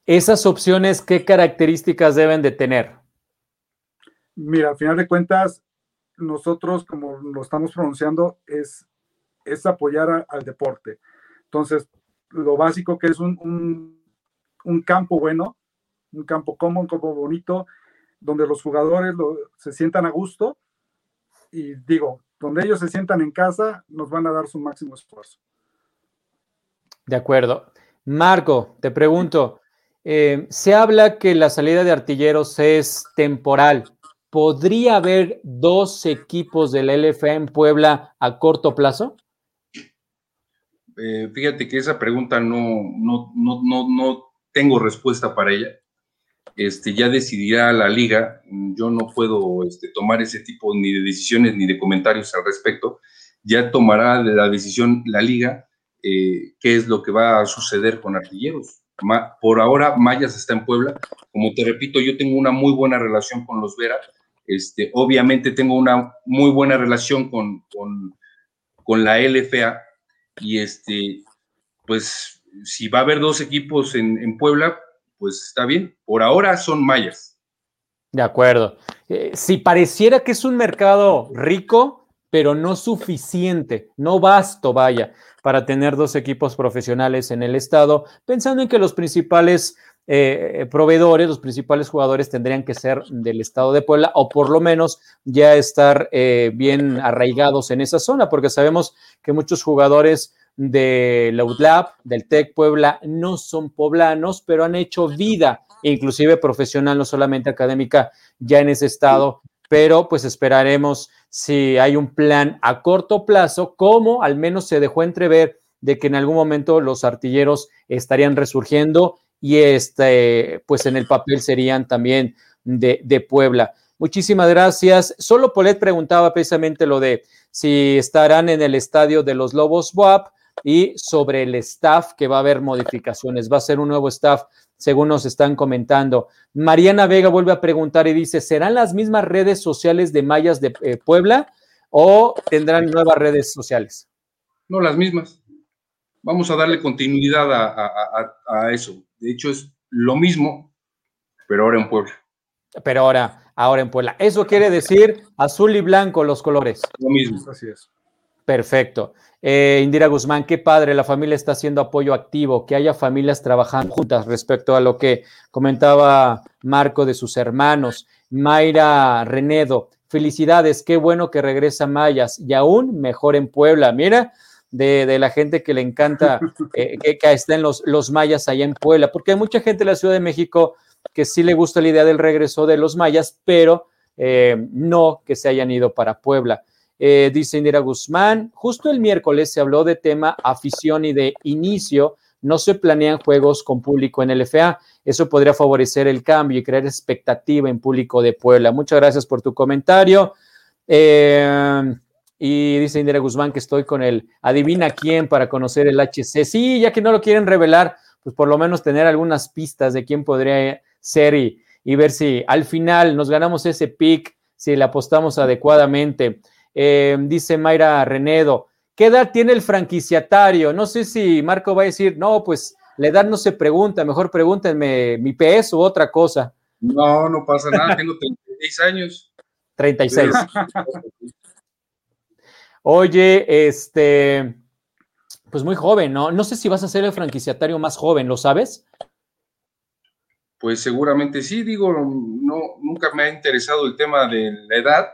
Esas opciones, ¿qué características deben de tener? Mira, al final de cuentas, nosotros, como lo estamos pronunciando, es, es apoyar al deporte. Entonces, lo básico que es un, campo bueno, un campo cómodo, un campo bonito, donde los jugadores se sientan a gusto y digo, donde ellos se sientan en casa, nos van a dar su máximo esfuerzo. De acuerdo. Marco, te pregunto, eh, se habla que la salida de artilleros es temporal. ¿Podría haber dos equipos de la LFA en Puebla a corto plazo? Eh, fíjate que esa pregunta no, no, no, no, no tengo respuesta para ella. Este, ya decidirá la liga. Yo no puedo este, tomar ese tipo ni de decisiones ni de comentarios al respecto. Ya tomará la decisión la liga eh, qué es lo que va a suceder con artilleros. Por ahora, Mayas está en Puebla. Como te repito, yo tengo una muy buena relación con los Vera. Este, obviamente tengo una muy buena relación con, con, con la LFA. Y este, pues, si va a haber dos equipos en, en Puebla, pues está bien. Por ahora son mayas. De acuerdo. Eh, si pareciera que es un mercado rico, pero no suficiente, no basto, vaya, para tener dos equipos profesionales en el estado, pensando en que los principales eh, proveedores, los principales jugadores tendrían que ser del estado de Puebla o por lo menos ya estar eh, bien arraigados en esa zona, porque sabemos que muchos jugadores de la UDLAB, del TEC Puebla, no son poblanos, pero han hecho vida, inclusive profesional, no solamente académica, ya en ese estado. Pero pues esperaremos si hay un plan a corto plazo, como al menos se dejó entrever de que en algún momento los artilleros estarían resurgiendo y este, pues en el papel serían también de, Puebla. Muchísimas gracias. Solo Polet preguntaba precisamente lo de si estarán en el estadio de los Lobos WAP y sobre el staff que va a haber modificaciones. Va a ser un nuevo staff, según nos están comentando. Mariana Vega vuelve a preguntar y dice, ¿serán las mismas redes sociales de Mayas de eh, Puebla o tendrán nuevas redes sociales? No, las mismas. Vamos a darle continuidad a, eso. De hecho, es lo mismo, pero ahora en Puebla. Pero ahora, ahora en Puebla. Eso quiere decir azul y blanco los colores. Lo mismo. Así es. Perfecto. Eh, Indira Guzmán, qué padre, la familia está haciendo apoyo activo, que haya familias trabajando juntas respecto a lo que comentaba Marco de sus hermanos. Mayra Renedo, felicidades, qué bueno que regresa Mayas y aún mejor en Puebla. Mira, de, la gente que le encanta eh, que, estén los, los mayas allá en Puebla, porque hay mucha gente en la Ciudad de México que sí le gusta la idea del regreso de los mayas, pero eh, no que se hayan ido para Puebla. Eh, dice Indira Guzmán, justo el miércoles se habló de tema afición y de inicio. No se planean juegos con público en el FA. Eso podría favorecer el cambio y crear expectativa en público de Puebla. Muchas gracias por tu comentario. Eh, y dice Indira Guzmán que estoy con el adivina quién para conocer el HC. Sí, ya que no lo quieren revelar, pues por lo menos tener algunas pistas de quién podría ser y, y ver si al final nos ganamos ese pick, si le apostamos adecuadamente. Eh, dice Mayra Renedo, ¿qué edad tiene el franquiciatario? No sé si Marco va a decir, no, pues la edad no se pregunta, mejor pregúntenme mi peso u otra cosa. No, no pasa nada, tengo 36 años. 36. Oye, este, pues muy joven, ¿no? No sé si vas a ser el franquiciatario más joven, ¿lo sabes? Pues seguramente sí, digo, no, nunca me ha interesado el tema de la edad,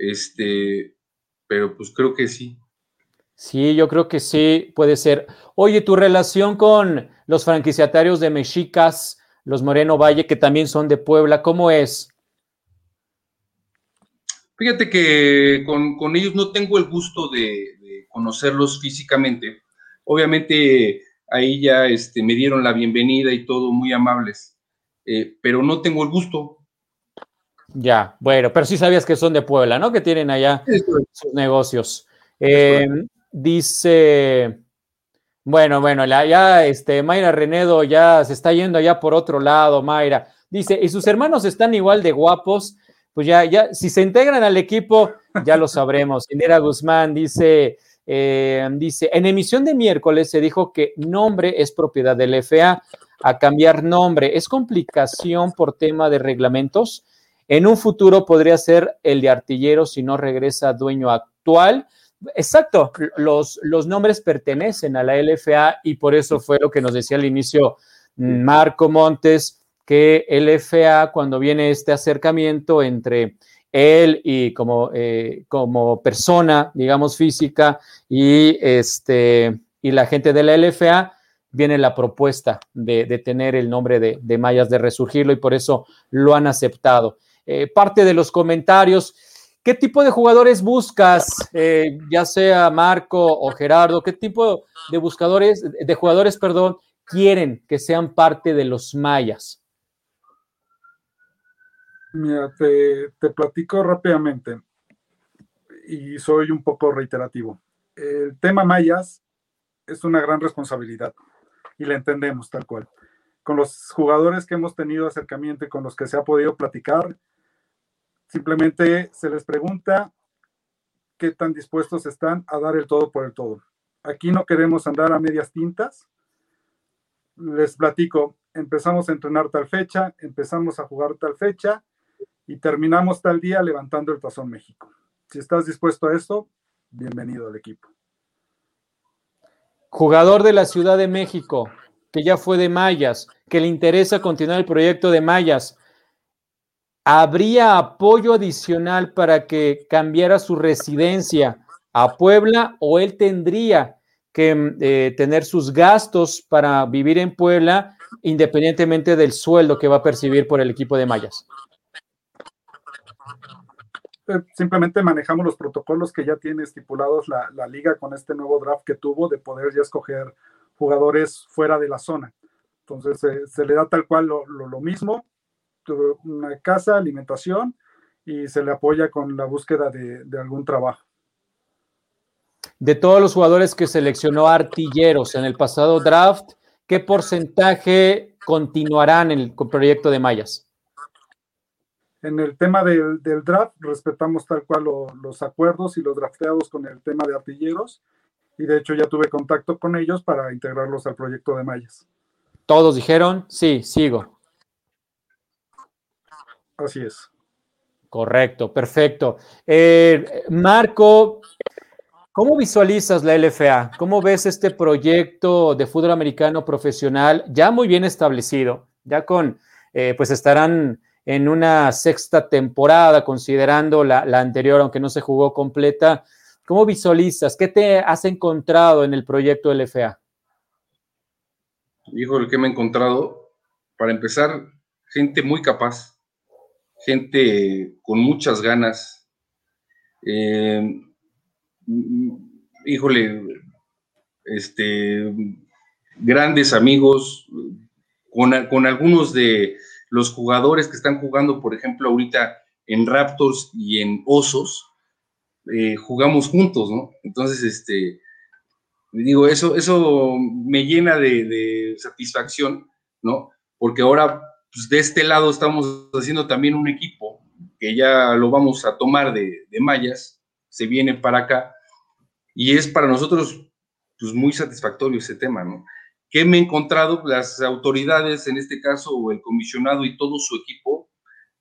este, pero pues creo que sí. Sí, yo creo que sí, puede ser. Oye, tu relación con los franquiciatarios de Mexicas, los Moreno Valle, que también son de Puebla, ¿cómo es? Fíjate que con, ellos no tengo el gusto de, conocerlos físicamente. Obviamente ahí ya este, me dieron la bienvenida y todo, muy amables, eh, pero no tengo el gusto. Ya, bueno, pero sí sabías que son de Puebla, ¿no? Que tienen allá sus negocios. Eh, dice, bueno, bueno, ya este, Mayra Renedo ya se está yendo allá por otro lado, Mayra. Dice, y sus hermanos están igual de guapos, pues ya, ya, si se integran al equipo, ya lo sabremos. Indira Guzmán dice, eh, dice, en emisión de miércoles se dijo que nombre es propiedad del FA. A cambiar nombre, ¿es complicación por tema de reglamentos? En un futuro podría ser el de artillero si no regresa dueño actual. Exacto, los, los nombres pertenecen a la LFA y por eso fue lo que nos decía al inicio Marco Montes, que el FA, cuando viene este acercamiento entre él y como, eh, como persona, digamos, física y, este, y la gente de la LFA, viene la propuesta de, tener el nombre de, Mayas, de resurgirlo y por eso lo han aceptado. Eh, parte de los comentarios, ¿qué tipo de jugadores buscas, eh, ya sea Marco o Gerardo? ¿Qué tipo de buscadores, de jugadores, perdón, quieren que sean parte de los Mayas? Mira, te, platico rápidamente y soy un poco reiterativo. El tema mayas es una gran responsabilidad y la entendemos tal cual. Con los jugadores que hemos tenido acercamiento y con los que se ha podido platicar, simplemente se les pregunta qué tan dispuestos están a dar el todo por el todo. Aquí no queremos andar a medias tintas. Les platico, empezamos a entrenar tal fecha, empezamos a jugar tal fecha y terminamos tal día levantando el Tazón México. Si estás dispuesto a esto, bienvenido al equipo. Jugador de la Ciudad de México, que ya fue de Mayas, que le interesa continuar el proyecto de Mayas, ¿habría apoyo adicional para que cambiara su residencia a Puebla o él tendría que eh, tener sus gastos para vivir en Puebla independientemente del sueldo que va a percibir por el equipo de Mayas? simplemente manejamos los protocolos que ya tiene estipulados la, liga con este nuevo draft que tuvo de poder ya escoger jugadores fuera de la zona. Entonces se le da tal cual lo, mismo, una casa, alimentación y se le apoya con la búsqueda de, algún trabajo. De todos los jugadores que seleccionó Artilleros en el pasado draft, ¿qué porcentaje continuarán en el proyecto de Mayas? En el tema del, draft, respetamos tal cual los acuerdos y los drafteados con el tema de artilleros. Y de hecho ya tuve contacto con ellos para integrarlos al proyecto de Mayas. Todos dijeron, sí, sigo. Así es. Correcto, perfecto. Eh, Marco, ¿cómo visualizas la LFA? ¿Cómo ves este proyecto de fútbol americano profesional ya muy bien establecido? Ya con, eh, pues estarán en una sexta temporada, considerando la, anterior, aunque no se jugó completa. ¿Cómo visualizas? ¿Qué te has encontrado en el proyecto LFA? Hijo, que me he encontrado, para empezar, gente muy capaz, gente con muchas ganas. Eh, híjole, este, grandes amigos, con algunos de, los jugadores que están jugando, por ejemplo, ahorita en Raptors y en Osos, eh, jugamos juntos, ¿no? Entonces, este, digo, eso, eso me llena de, satisfacción, ¿no? Porque ahora, pues, de este lado estamos haciendo también un equipo que ya lo vamos a tomar de, de Mayas, se viene para acá, y es para nosotros, pues, muy satisfactorio ese tema, ¿no? ¿Qué me he encontrado? Las autoridades, en este caso el comisionado y todo su equipo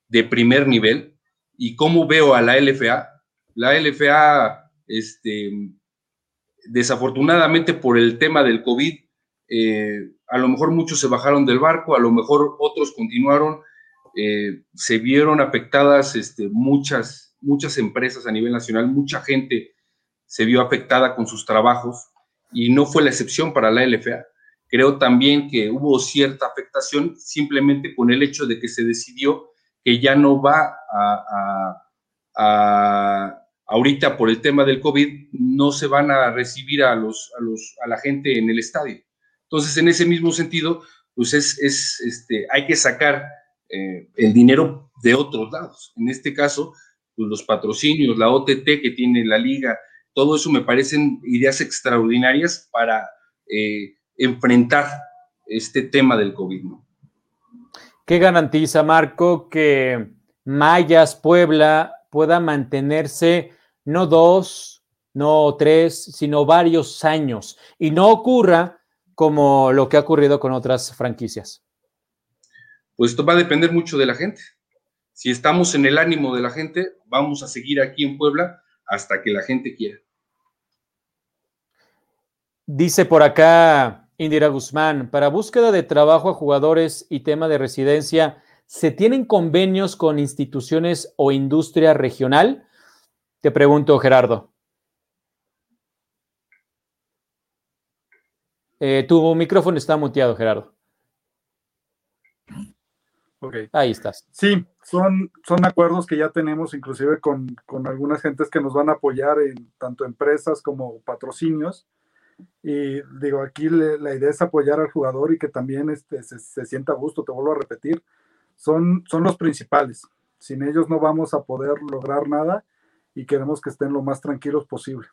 de primer nivel, y cómo veo a la LFA. La LFA, este, desafortunadamente por el tema del COVID, eh, a lo mejor muchos se bajaron del barco, a lo mejor otros continuaron, eh, se vieron afectadas este, muchas, muchas empresas a nivel nacional, mucha gente se vio afectada con sus trabajos y no fue la excepción para la LFA. Creo también que hubo cierta afectación simplemente con el hecho de que se decidió que ya no va a, ahorita por el tema del COVID, no se van a recibir a, los, a, los, a la gente en el estadio. Entonces, en ese mismo sentido, pues es, es este, hay que sacar eh, el dinero de otros lados. En este caso, pues los patrocinios, la OTT que tiene la liga, todo eso me parecen ideas extraordinarias para eh, enfrentar este tema del COVID. ¿Qué garantiza, Marco, que Mayas Puebla pueda mantenerse no dos, no tres, sino varios años y no ocurra como lo que ha ocurrido con otras franquicias? Pues esto va a depender mucho de la gente. Si estamos en el ánimo de la gente, vamos a seguir aquí en Puebla hasta que la gente quiera. Dice por acá Indira Guzmán, para búsqueda de trabajo a jugadores y tema de residencia, ¿se tienen convenios con instituciones o industria regional? Te pregunto, Gerardo. Eh, tu micrófono está muteado, Gerardo. Okay. Ahí estás. Sí, son, son acuerdos que ya tenemos inclusive con, con algunas gentes que nos van a apoyar en tanto empresas como patrocinios. Y digo, aquí la idea es apoyar al jugador y que también este, se, sienta a gusto, te vuelvo a repetir. Son, son los principales. Sin ellos no vamos a poder lograr nada y queremos que estén lo más tranquilos posible.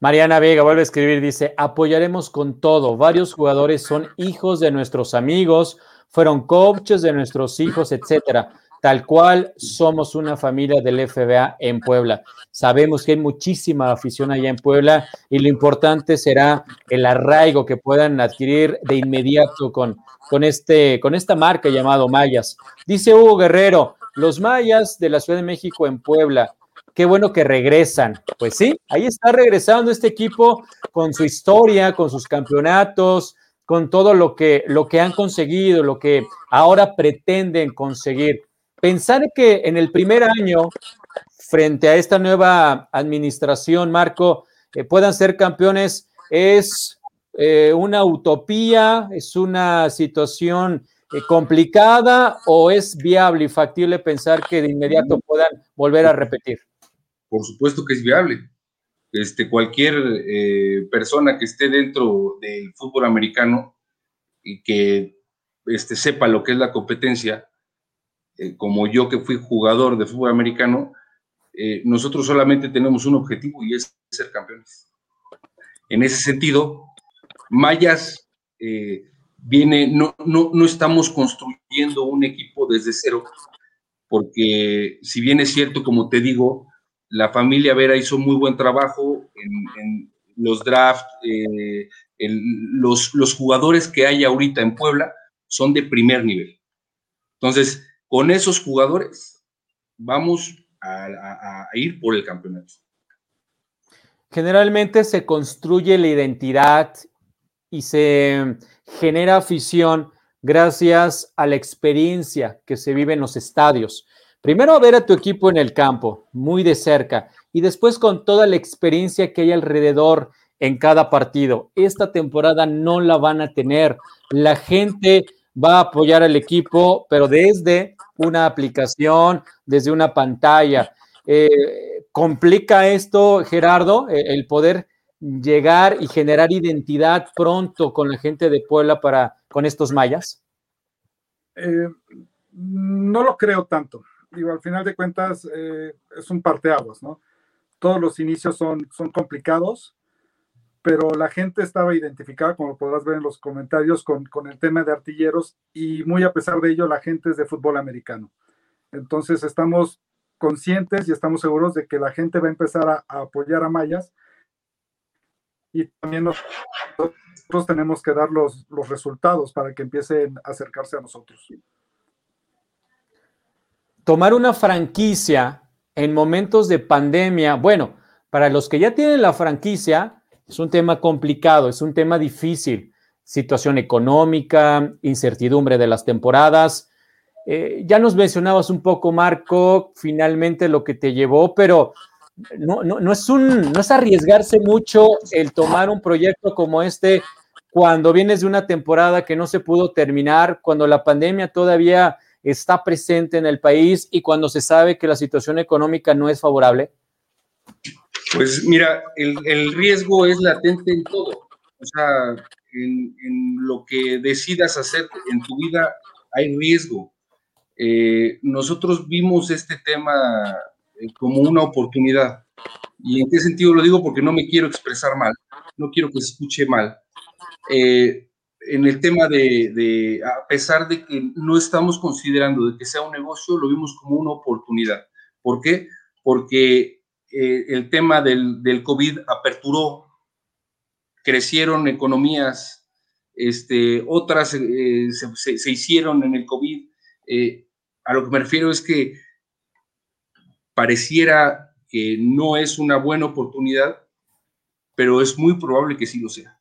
Mariana Vega vuelve a escribir, dice, apoyaremos con todo. Varios jugadores son hijos de nuestros amigos, fueron coaches de nuestros hijos, etcétera. Tal cual somos una familia del FBA en Puebla. Sabemos que hay muchísima afición allá en Puebla y lo importante será el arraigo que puedan adquirir de inmediato con, con, este, con esta marca llamado Mayas. Dice Hugo Guerrero, los Mayas de la Ciudad de México en Puebla, qué bueno que regresan. Pues sí, ahí está regresando este equipo con su historia, con sus campeonatos, con todo lo que, lo que han conseguido, lo que ahora pretenden conseguir. Pensar que en el primer año, frente a esta nueva administración, Marco, eh, puedan ser campeones es eh, una utopía, es una situación complicada o es viable y factible pensar que de inmediato puedan volver a repetir? Por supuesto que es viable. Este, cualquier persona que esté dentro del fútbol americano y que este, sepa lo que es la competencia, eh, como yo que fui jugador de fútbol americano, eh, nosotros solamente tenemos un objetivo y es ser campeones. En ese sentido, Mayas eh, viene, no, no, no, estamos construyendo un equipo desde cero, porque si bien es cierto, como te digo, la familia Vera hizo muy buen trabajo en, los drafts, los, los jugadores que hay ahorita en Puebla son de primer nivel. Entonces, con esos jugadores vamos a, ir por el campeonato. Generalmente se construye la identidad y se genera afición gracias a la experiencia que se vive en los estadios. Primero ver a tu equipo en el campo, muy de cerca, y después con toda la experiencia que hay alrededor en cada partido. Esta temporada no la van a tener. La gente va a apoyar al equipo, pero desde una aplicación, desde una pantalla. Eh, ¿Complica esto, Gerardo, el poder llegar y generar identidad pronto con la gente de Puebla para con estos mayas? Eh, no lo creo tanto. Digo, al final de cuentas es un parteaguas, ¿no? Todos los inicios son, son complicados pero la gente estaba identificada, como podrás ver en los comentarios, con, el tema de artilleros y muy a pesar de ello, la gente es de fútbol americano. Entonces estamos conscientes y estamos seguros de que la gente va a empezar a, apoyar a Mayas y también nosotros tenemos que dar los, los resultados para que empiecen a acercarse a nosotros. Tomar una franquicia en momentos de pandemia, bueno, para los que ya tienen la franquicia, es un tema complicado, es un tema difícil. Situación económica, incertidumbre de las temporadas. Eh, ya nos mencionabas un poco, Marco, finalmente lo que te llevó, pero no, no, es un, no es arriesgarse mucho el tomar un proyecto como este cuando vienes de una temporada que no se pudo terminar, cuando la pandemia todavía está presente en el país y cuando se sabe que la situación económica no es favorable. Pues mira, el, riesgo es latente en todo. O sea, en, lo que decidas hacer en tu vida hay riesgo. Eh, nosotros vimos este tema como una oportunidad. ¿Y en qué sentido lo digo? Porque no me quiero expresar mal, no quiero que se escuche mal. Eh, en el tema de, a pesar de que no estamos considerando de que sea un negocio, lo vimos como una oportunidad. ¿Por qué? Porque eh, el tema del, del, COVID aperturó, crecieron economías, este, otras eh, se, hicieron en el COVID. A lo que me refiero es que pareciera que no es una buena oportunidad, pero es muy probable que sí lo sea.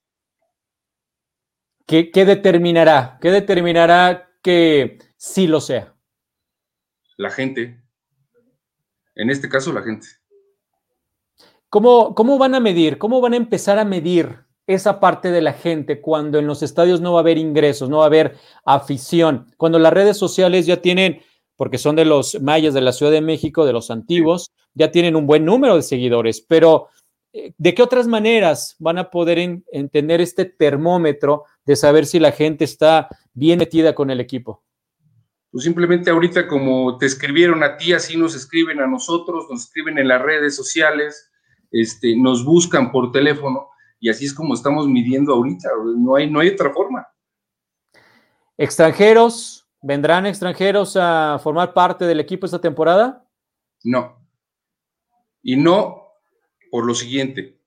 ¿qué, ¿qué, determinará? ¿Qué determinará que sí lo sea? La gente. En este caso, la gente. ¿Cómo, ¿Cómo van a medir? ¿Cómo van a empezar a medir esa parte de la gente cuando en los estadios no va a haber ingresos, no va a haber afición? Cuando las redes sociales ya tienen, porque son de los mayas de la Ciudad de México, de los antiguos, ya tienen un buen número de seguidores, pero eh, ¿de qué otras maneras van a poder entender este termómetro de saber si la gente está bien metida con el equipo? Pues simplemente ahorita como te escribieron a ti, así nos escriben a nosotros, nos escriben en las redes sociales, este, nos buscan por teléfono y así es como estamos midiendo ahorita, no hay, no hay otra forma. ¿Extranjeros? ¿Vendrán extranjeros a formar parte del equipo esta temporada? No. Y no por lo siguiente.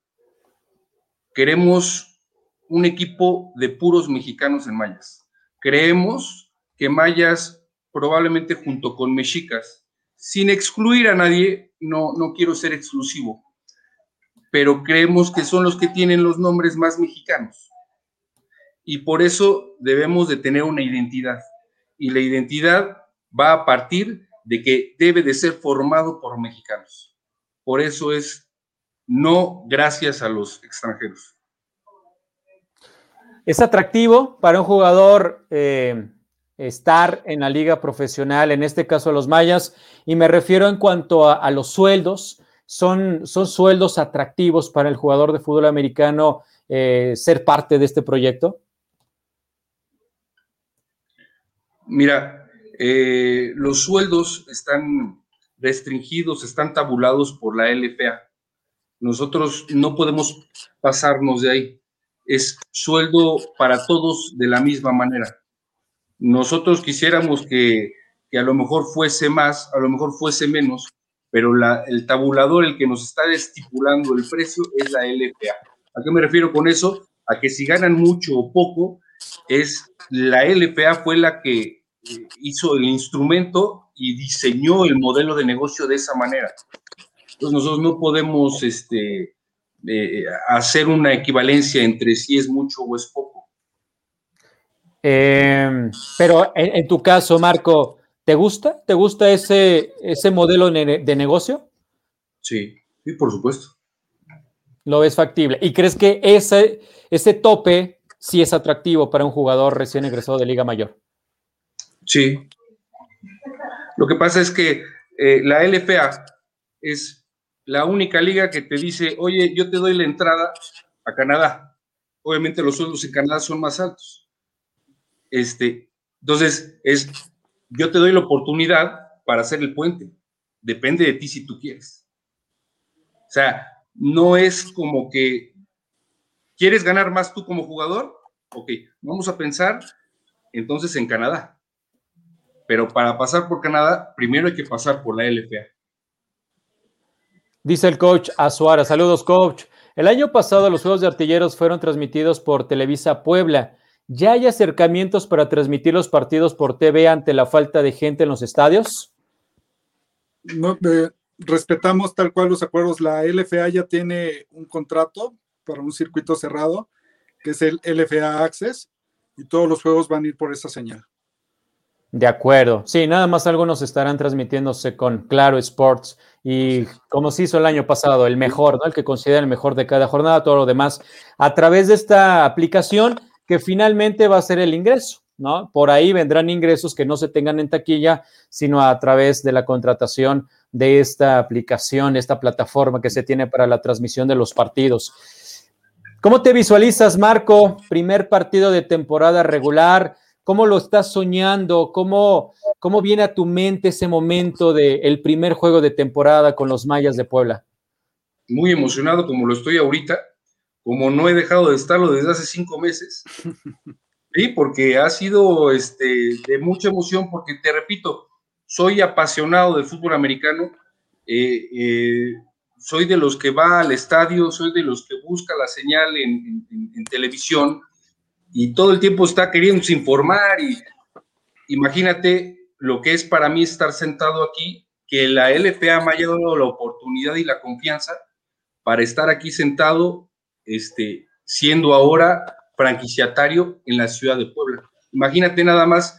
Queremos un equipo de puros mexicanos en Mayas. Creemos que Mayas, probablemente junto con Mexicas, sin excluir a nadie, no, no quiero ser exclusivo, pero creemos que son los que tienen los nombres más mexicanos. Y por eso debemos de tener una identidad. Y la identidad va a partir de que debe de ser formado por mexicanos. Por eso es no gracias a los extranjeros. Es atractivo para un jugador eh, estar en la liga profesional, en este caso los mayas, y me refiero en cuanto a, los sueldos. Son, son, sueldos atractivos para el jugador de fútbol americano eh, ser parte de este proyecto? Mira, eh, los sueldos están restringidos, están tabulados por la LFA. Nosotros no podemos pasarnos de ahí. Es sueldo para todos de la misma manera. Nosotros quisiéramos que, a lo mejor fuese más, a lo mejor fuese menos, pero el tabulador, el que nos está estipulando el precio, es la LPA. ¿A qué me refiero con eso? A que si ganan mucho o poco, es la LPA fue la que hizo el instrumento y diseñó el modelo de negocio de esa manera. Entonces nosotros no podemos este, eh, hacer una equivalencia entre si es mucho o es poco. Em, pero en, tu caso, Marco, ¿te gusta? ¿Te gusta ese, ese modelo de negocio? Sí, sí, por supuesto. Lo ves factible. ¿Y crees que ese, ese tope sí es atractivo para un jugador recién egresado de Liga Mayor? Sí. Lo que pasa es que eh, la LFA es la única liga que te dice, oye, yo te doy la entrada a Canadá. Obviamente los sueldos en Canadá son más altos. Este, entonces, es, yo te doy la oportunidad para hacer el puente. Depende de ti si tú quieres. O sea, no es como que, ¿quieres ganar más tú como jugador? Ok, vamos a pensar entonces en Canadá. Pero para pasar por Canadá, primero hay que pasar por la LFA. Dice el coach Azuara. Saludos, coach. El año pasado los Juegos de Artilleros fueron transmitidos por Televisa Puebla. ¿Ya hay acercamientos para transmitir los partidos por TV ante la falta de gente en los estadios? No, respetamos tal cual los acuerdos. La LFA ya tiene un contrato para un circuito cerrado, que es el LFA Access, y todos los juegos van a ir por esa señal. De acuerdo. Sí, nada más algunos estarán transmitiéndose con Claro Sports y como se hizo el año pasado, el mejor, ¿no? El que considera el mejor de cada jornada, todo lo demás, a través de esta aplicación que finalmente va a ser el ingreso, ¿no? Por ahí vendrán ingresos que no se tengan en taquilla, sino a través de la contratación de esta aplicación, esta plataforma que se tiene para la transmisión de los partidos. ¿Cómo te visualizas, Marco? Primer partido de temporada regular ¿Cómo lo estás soñando? ¿Cómo, cómo viene a tu mente ese momento del primer juego de temporada con los Mayas de Puebla? Muy emocionado como lo estoy ahorita, como no he dejado de estarlo desde hace cinco meses. Sí, porque ha sido este, de mucha emoción, porque te repito, soy apasionado del fútbol americano, eh, eh, soy de los que va al estadio, soy de los que busca la señal en, en televisión, y todo el tiempo está queriendo informar y imagínate lo que es para mí estar sentado aquí, que la LFA me haya dado la oportunidad y la confianza para estar aquí sentado, este, siendo ahora franquiciatario en la ciudad de Puebla. Imagínate nada más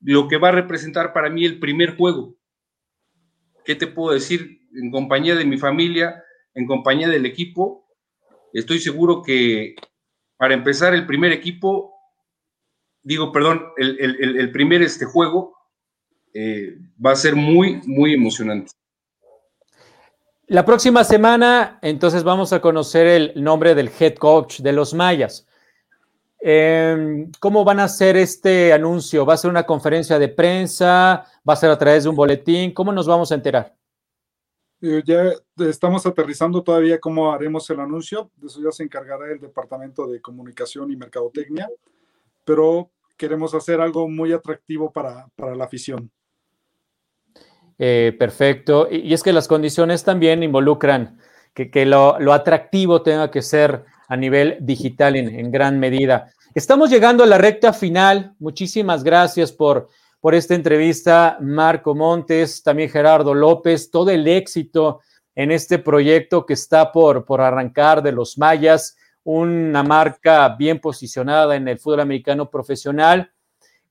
lo que va a representar para mí el primer juego. ¿Qué te puedo decir? En compañía de mi familia, en compañía del equipo, estoy seguro que para empezar el primer equipo, digo, perdón, el, primer este juego eh, va a ser muy, muy emocionante. La próxima semana, entonces vamos a conocer el nombre del head coach de los Mayas. Em, ¿Cómo van a hacer este anuncio? ¿Va a ser una conferencia de prensa? ¿Va a ser a través de un boletín? ¿Cómo nos vamos a enterar? Eh, ya estamos aterrizando todavía cómo haremos el anuncio. De eso ya se encargará el Departamento de Comunicación y Mercadotecnia, pero queremos hacer algo muy atractivo para, la afición. Eh, perfecto. Y, es que las condiciones también involucran que, lo, atractivo tenga que ser a nivel digital en, gran medida. Estamos llegando a la recta final. Muchísimas gracias por, por esta entrevista, Marco Montes, también Gerardo López, todo el éxito en este proyecto que está por, por arrancar de los Mayas, una marca bien posicionada en el fútbol americano profesional,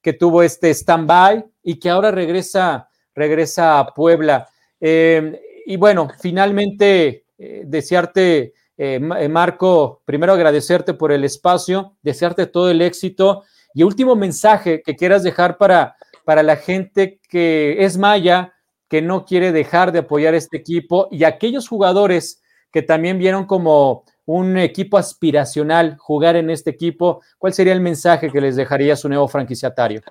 que tuvo este stand-by y que ahora regresa, regresa a Puebla. Eh, y bueno, finalmente eh, desearte eh, Marco, primero agradecerte por el espacio, desearte todo el éxito y último mensaje que quieras dejar para, para la gente que es maya, que no quiere dejar de apoyar este equipo y aquellos jugadores que también vieron como un equipo aspiracional jugar en este equipo, ¿cuál sería el mensaje que les dejaría su nuevo franquiciatario?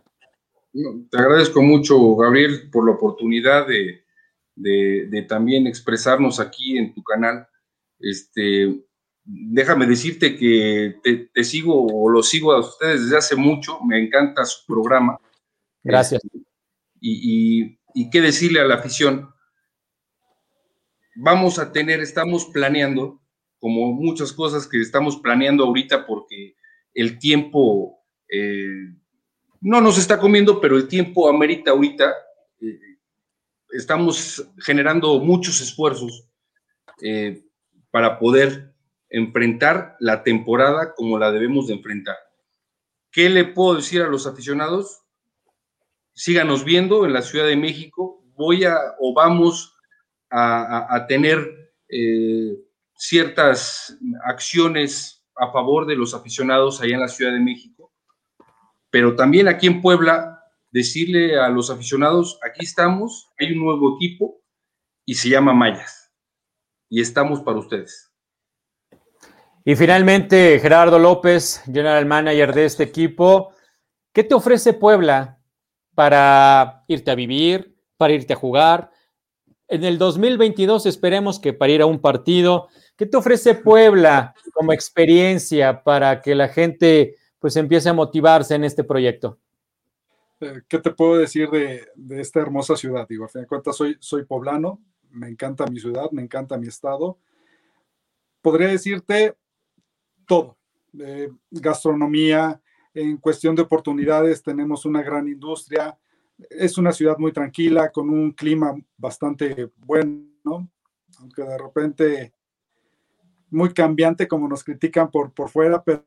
Te agradezco mucho, Gabriel, por la oportunidad de, de también expresarnos aquí en tu canal. Este, déjame decirte que te, sigo o lo sigo a ustedes desde hace mucho, me encanta su programa. Gracias. Este, y, qué decirle a la afición, vamos a tener, estamos planeando, como muchas cosas que estamos planeando ahorita porque el tiempo eh, no nos está comiendo, pero el tiempo amerita ahorita. Eh, estamos generando muchos esfuerzos eh, para poder enfrentar la temporada como la debemos de enfrentar. ¿Qué le puedo decir a los aficionados? Síganos viendo en la Ciudad de México. Voy a o vamos a, tener eh, ciertas acciones a favor de los aficionados allá en la Ciudad de México, pero también aquí en Puebla, decirle a los aficionados, aquí estamos, hay un nuevo equipo y se llama Mayas y estamos para ustedes. Y finalmente, Gerardo López, general manager de este equipo, ¿qué te ofrece Puebla para irte a vivir, para irte a jugar? En el 2022 esperemos que para ir a un partido, ¿qué te ofrece Puebla como experiencia para que la gente pues empiece a motivarse en este proyecto? Eh, ¿Qué te puedo decir de, esta hermosa ciudad? Digo, a fin de cuentas soy, soy poblano, me encanta mi ciudad, me encanta mi estado. Podría decirte todo, gastronomía, en cuestión de oportunidades tenemos una gran industria, es una ciudad muy tranquila, con un clima bastante bueno, aunque de repente muy cambiante como nos critican por, por fuera, pero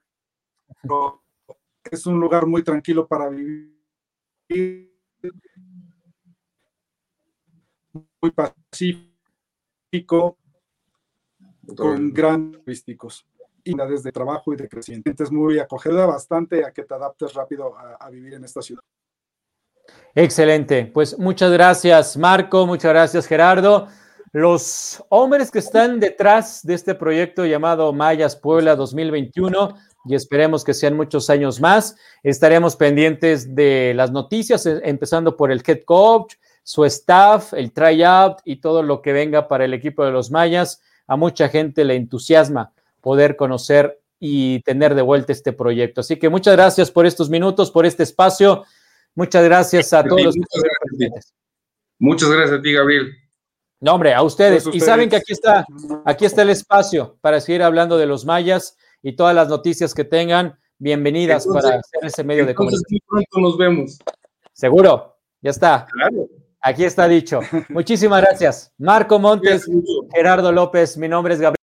es un lugar muy tranquilo para vivir. Muy pacífico, con grandes turísticos y de trabajo y de crecimiento. Es muy acogedora bastante a que te adaptes rápido a, vivir en esta ciudad. Excelente. Pues muchas gracias, Marco. Muchas gracias, Gerardo. Los hombres que están detrás de este proyecto llamado Mayas Puebla 2021 y esperemos que sean muchos años más. Estaremos pendientes de las noticias, eh, empezando por el head coach, su staff, el tryout y todo lo que venga para el equipo de los Mayas. A mucha gente le entusiasma poder conocer y tener de vuelta este proyecto. Así que muchas gracias por estos minutos, por este espacio. Muchas gracias a todos. Muchas gracias, muchas gracias a ti, Gabriel. No, hombre, a ustedes. Y saben que aquí está, aquí está el espacio para seguir hablando de los mayas y todas las noticias que tengan. Bienvenidas para hacer ese medio de comunicación. Pronto nos vemos. Seguro, ya está. Claro. Aquí está dicho. Muchísimas gracias. Marco Montes, Gerardo López, mi nombre es Gabriel.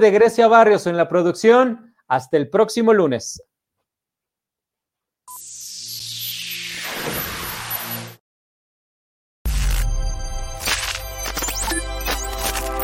De Grecia Barrios en la producción, Hasta el próximo lunes.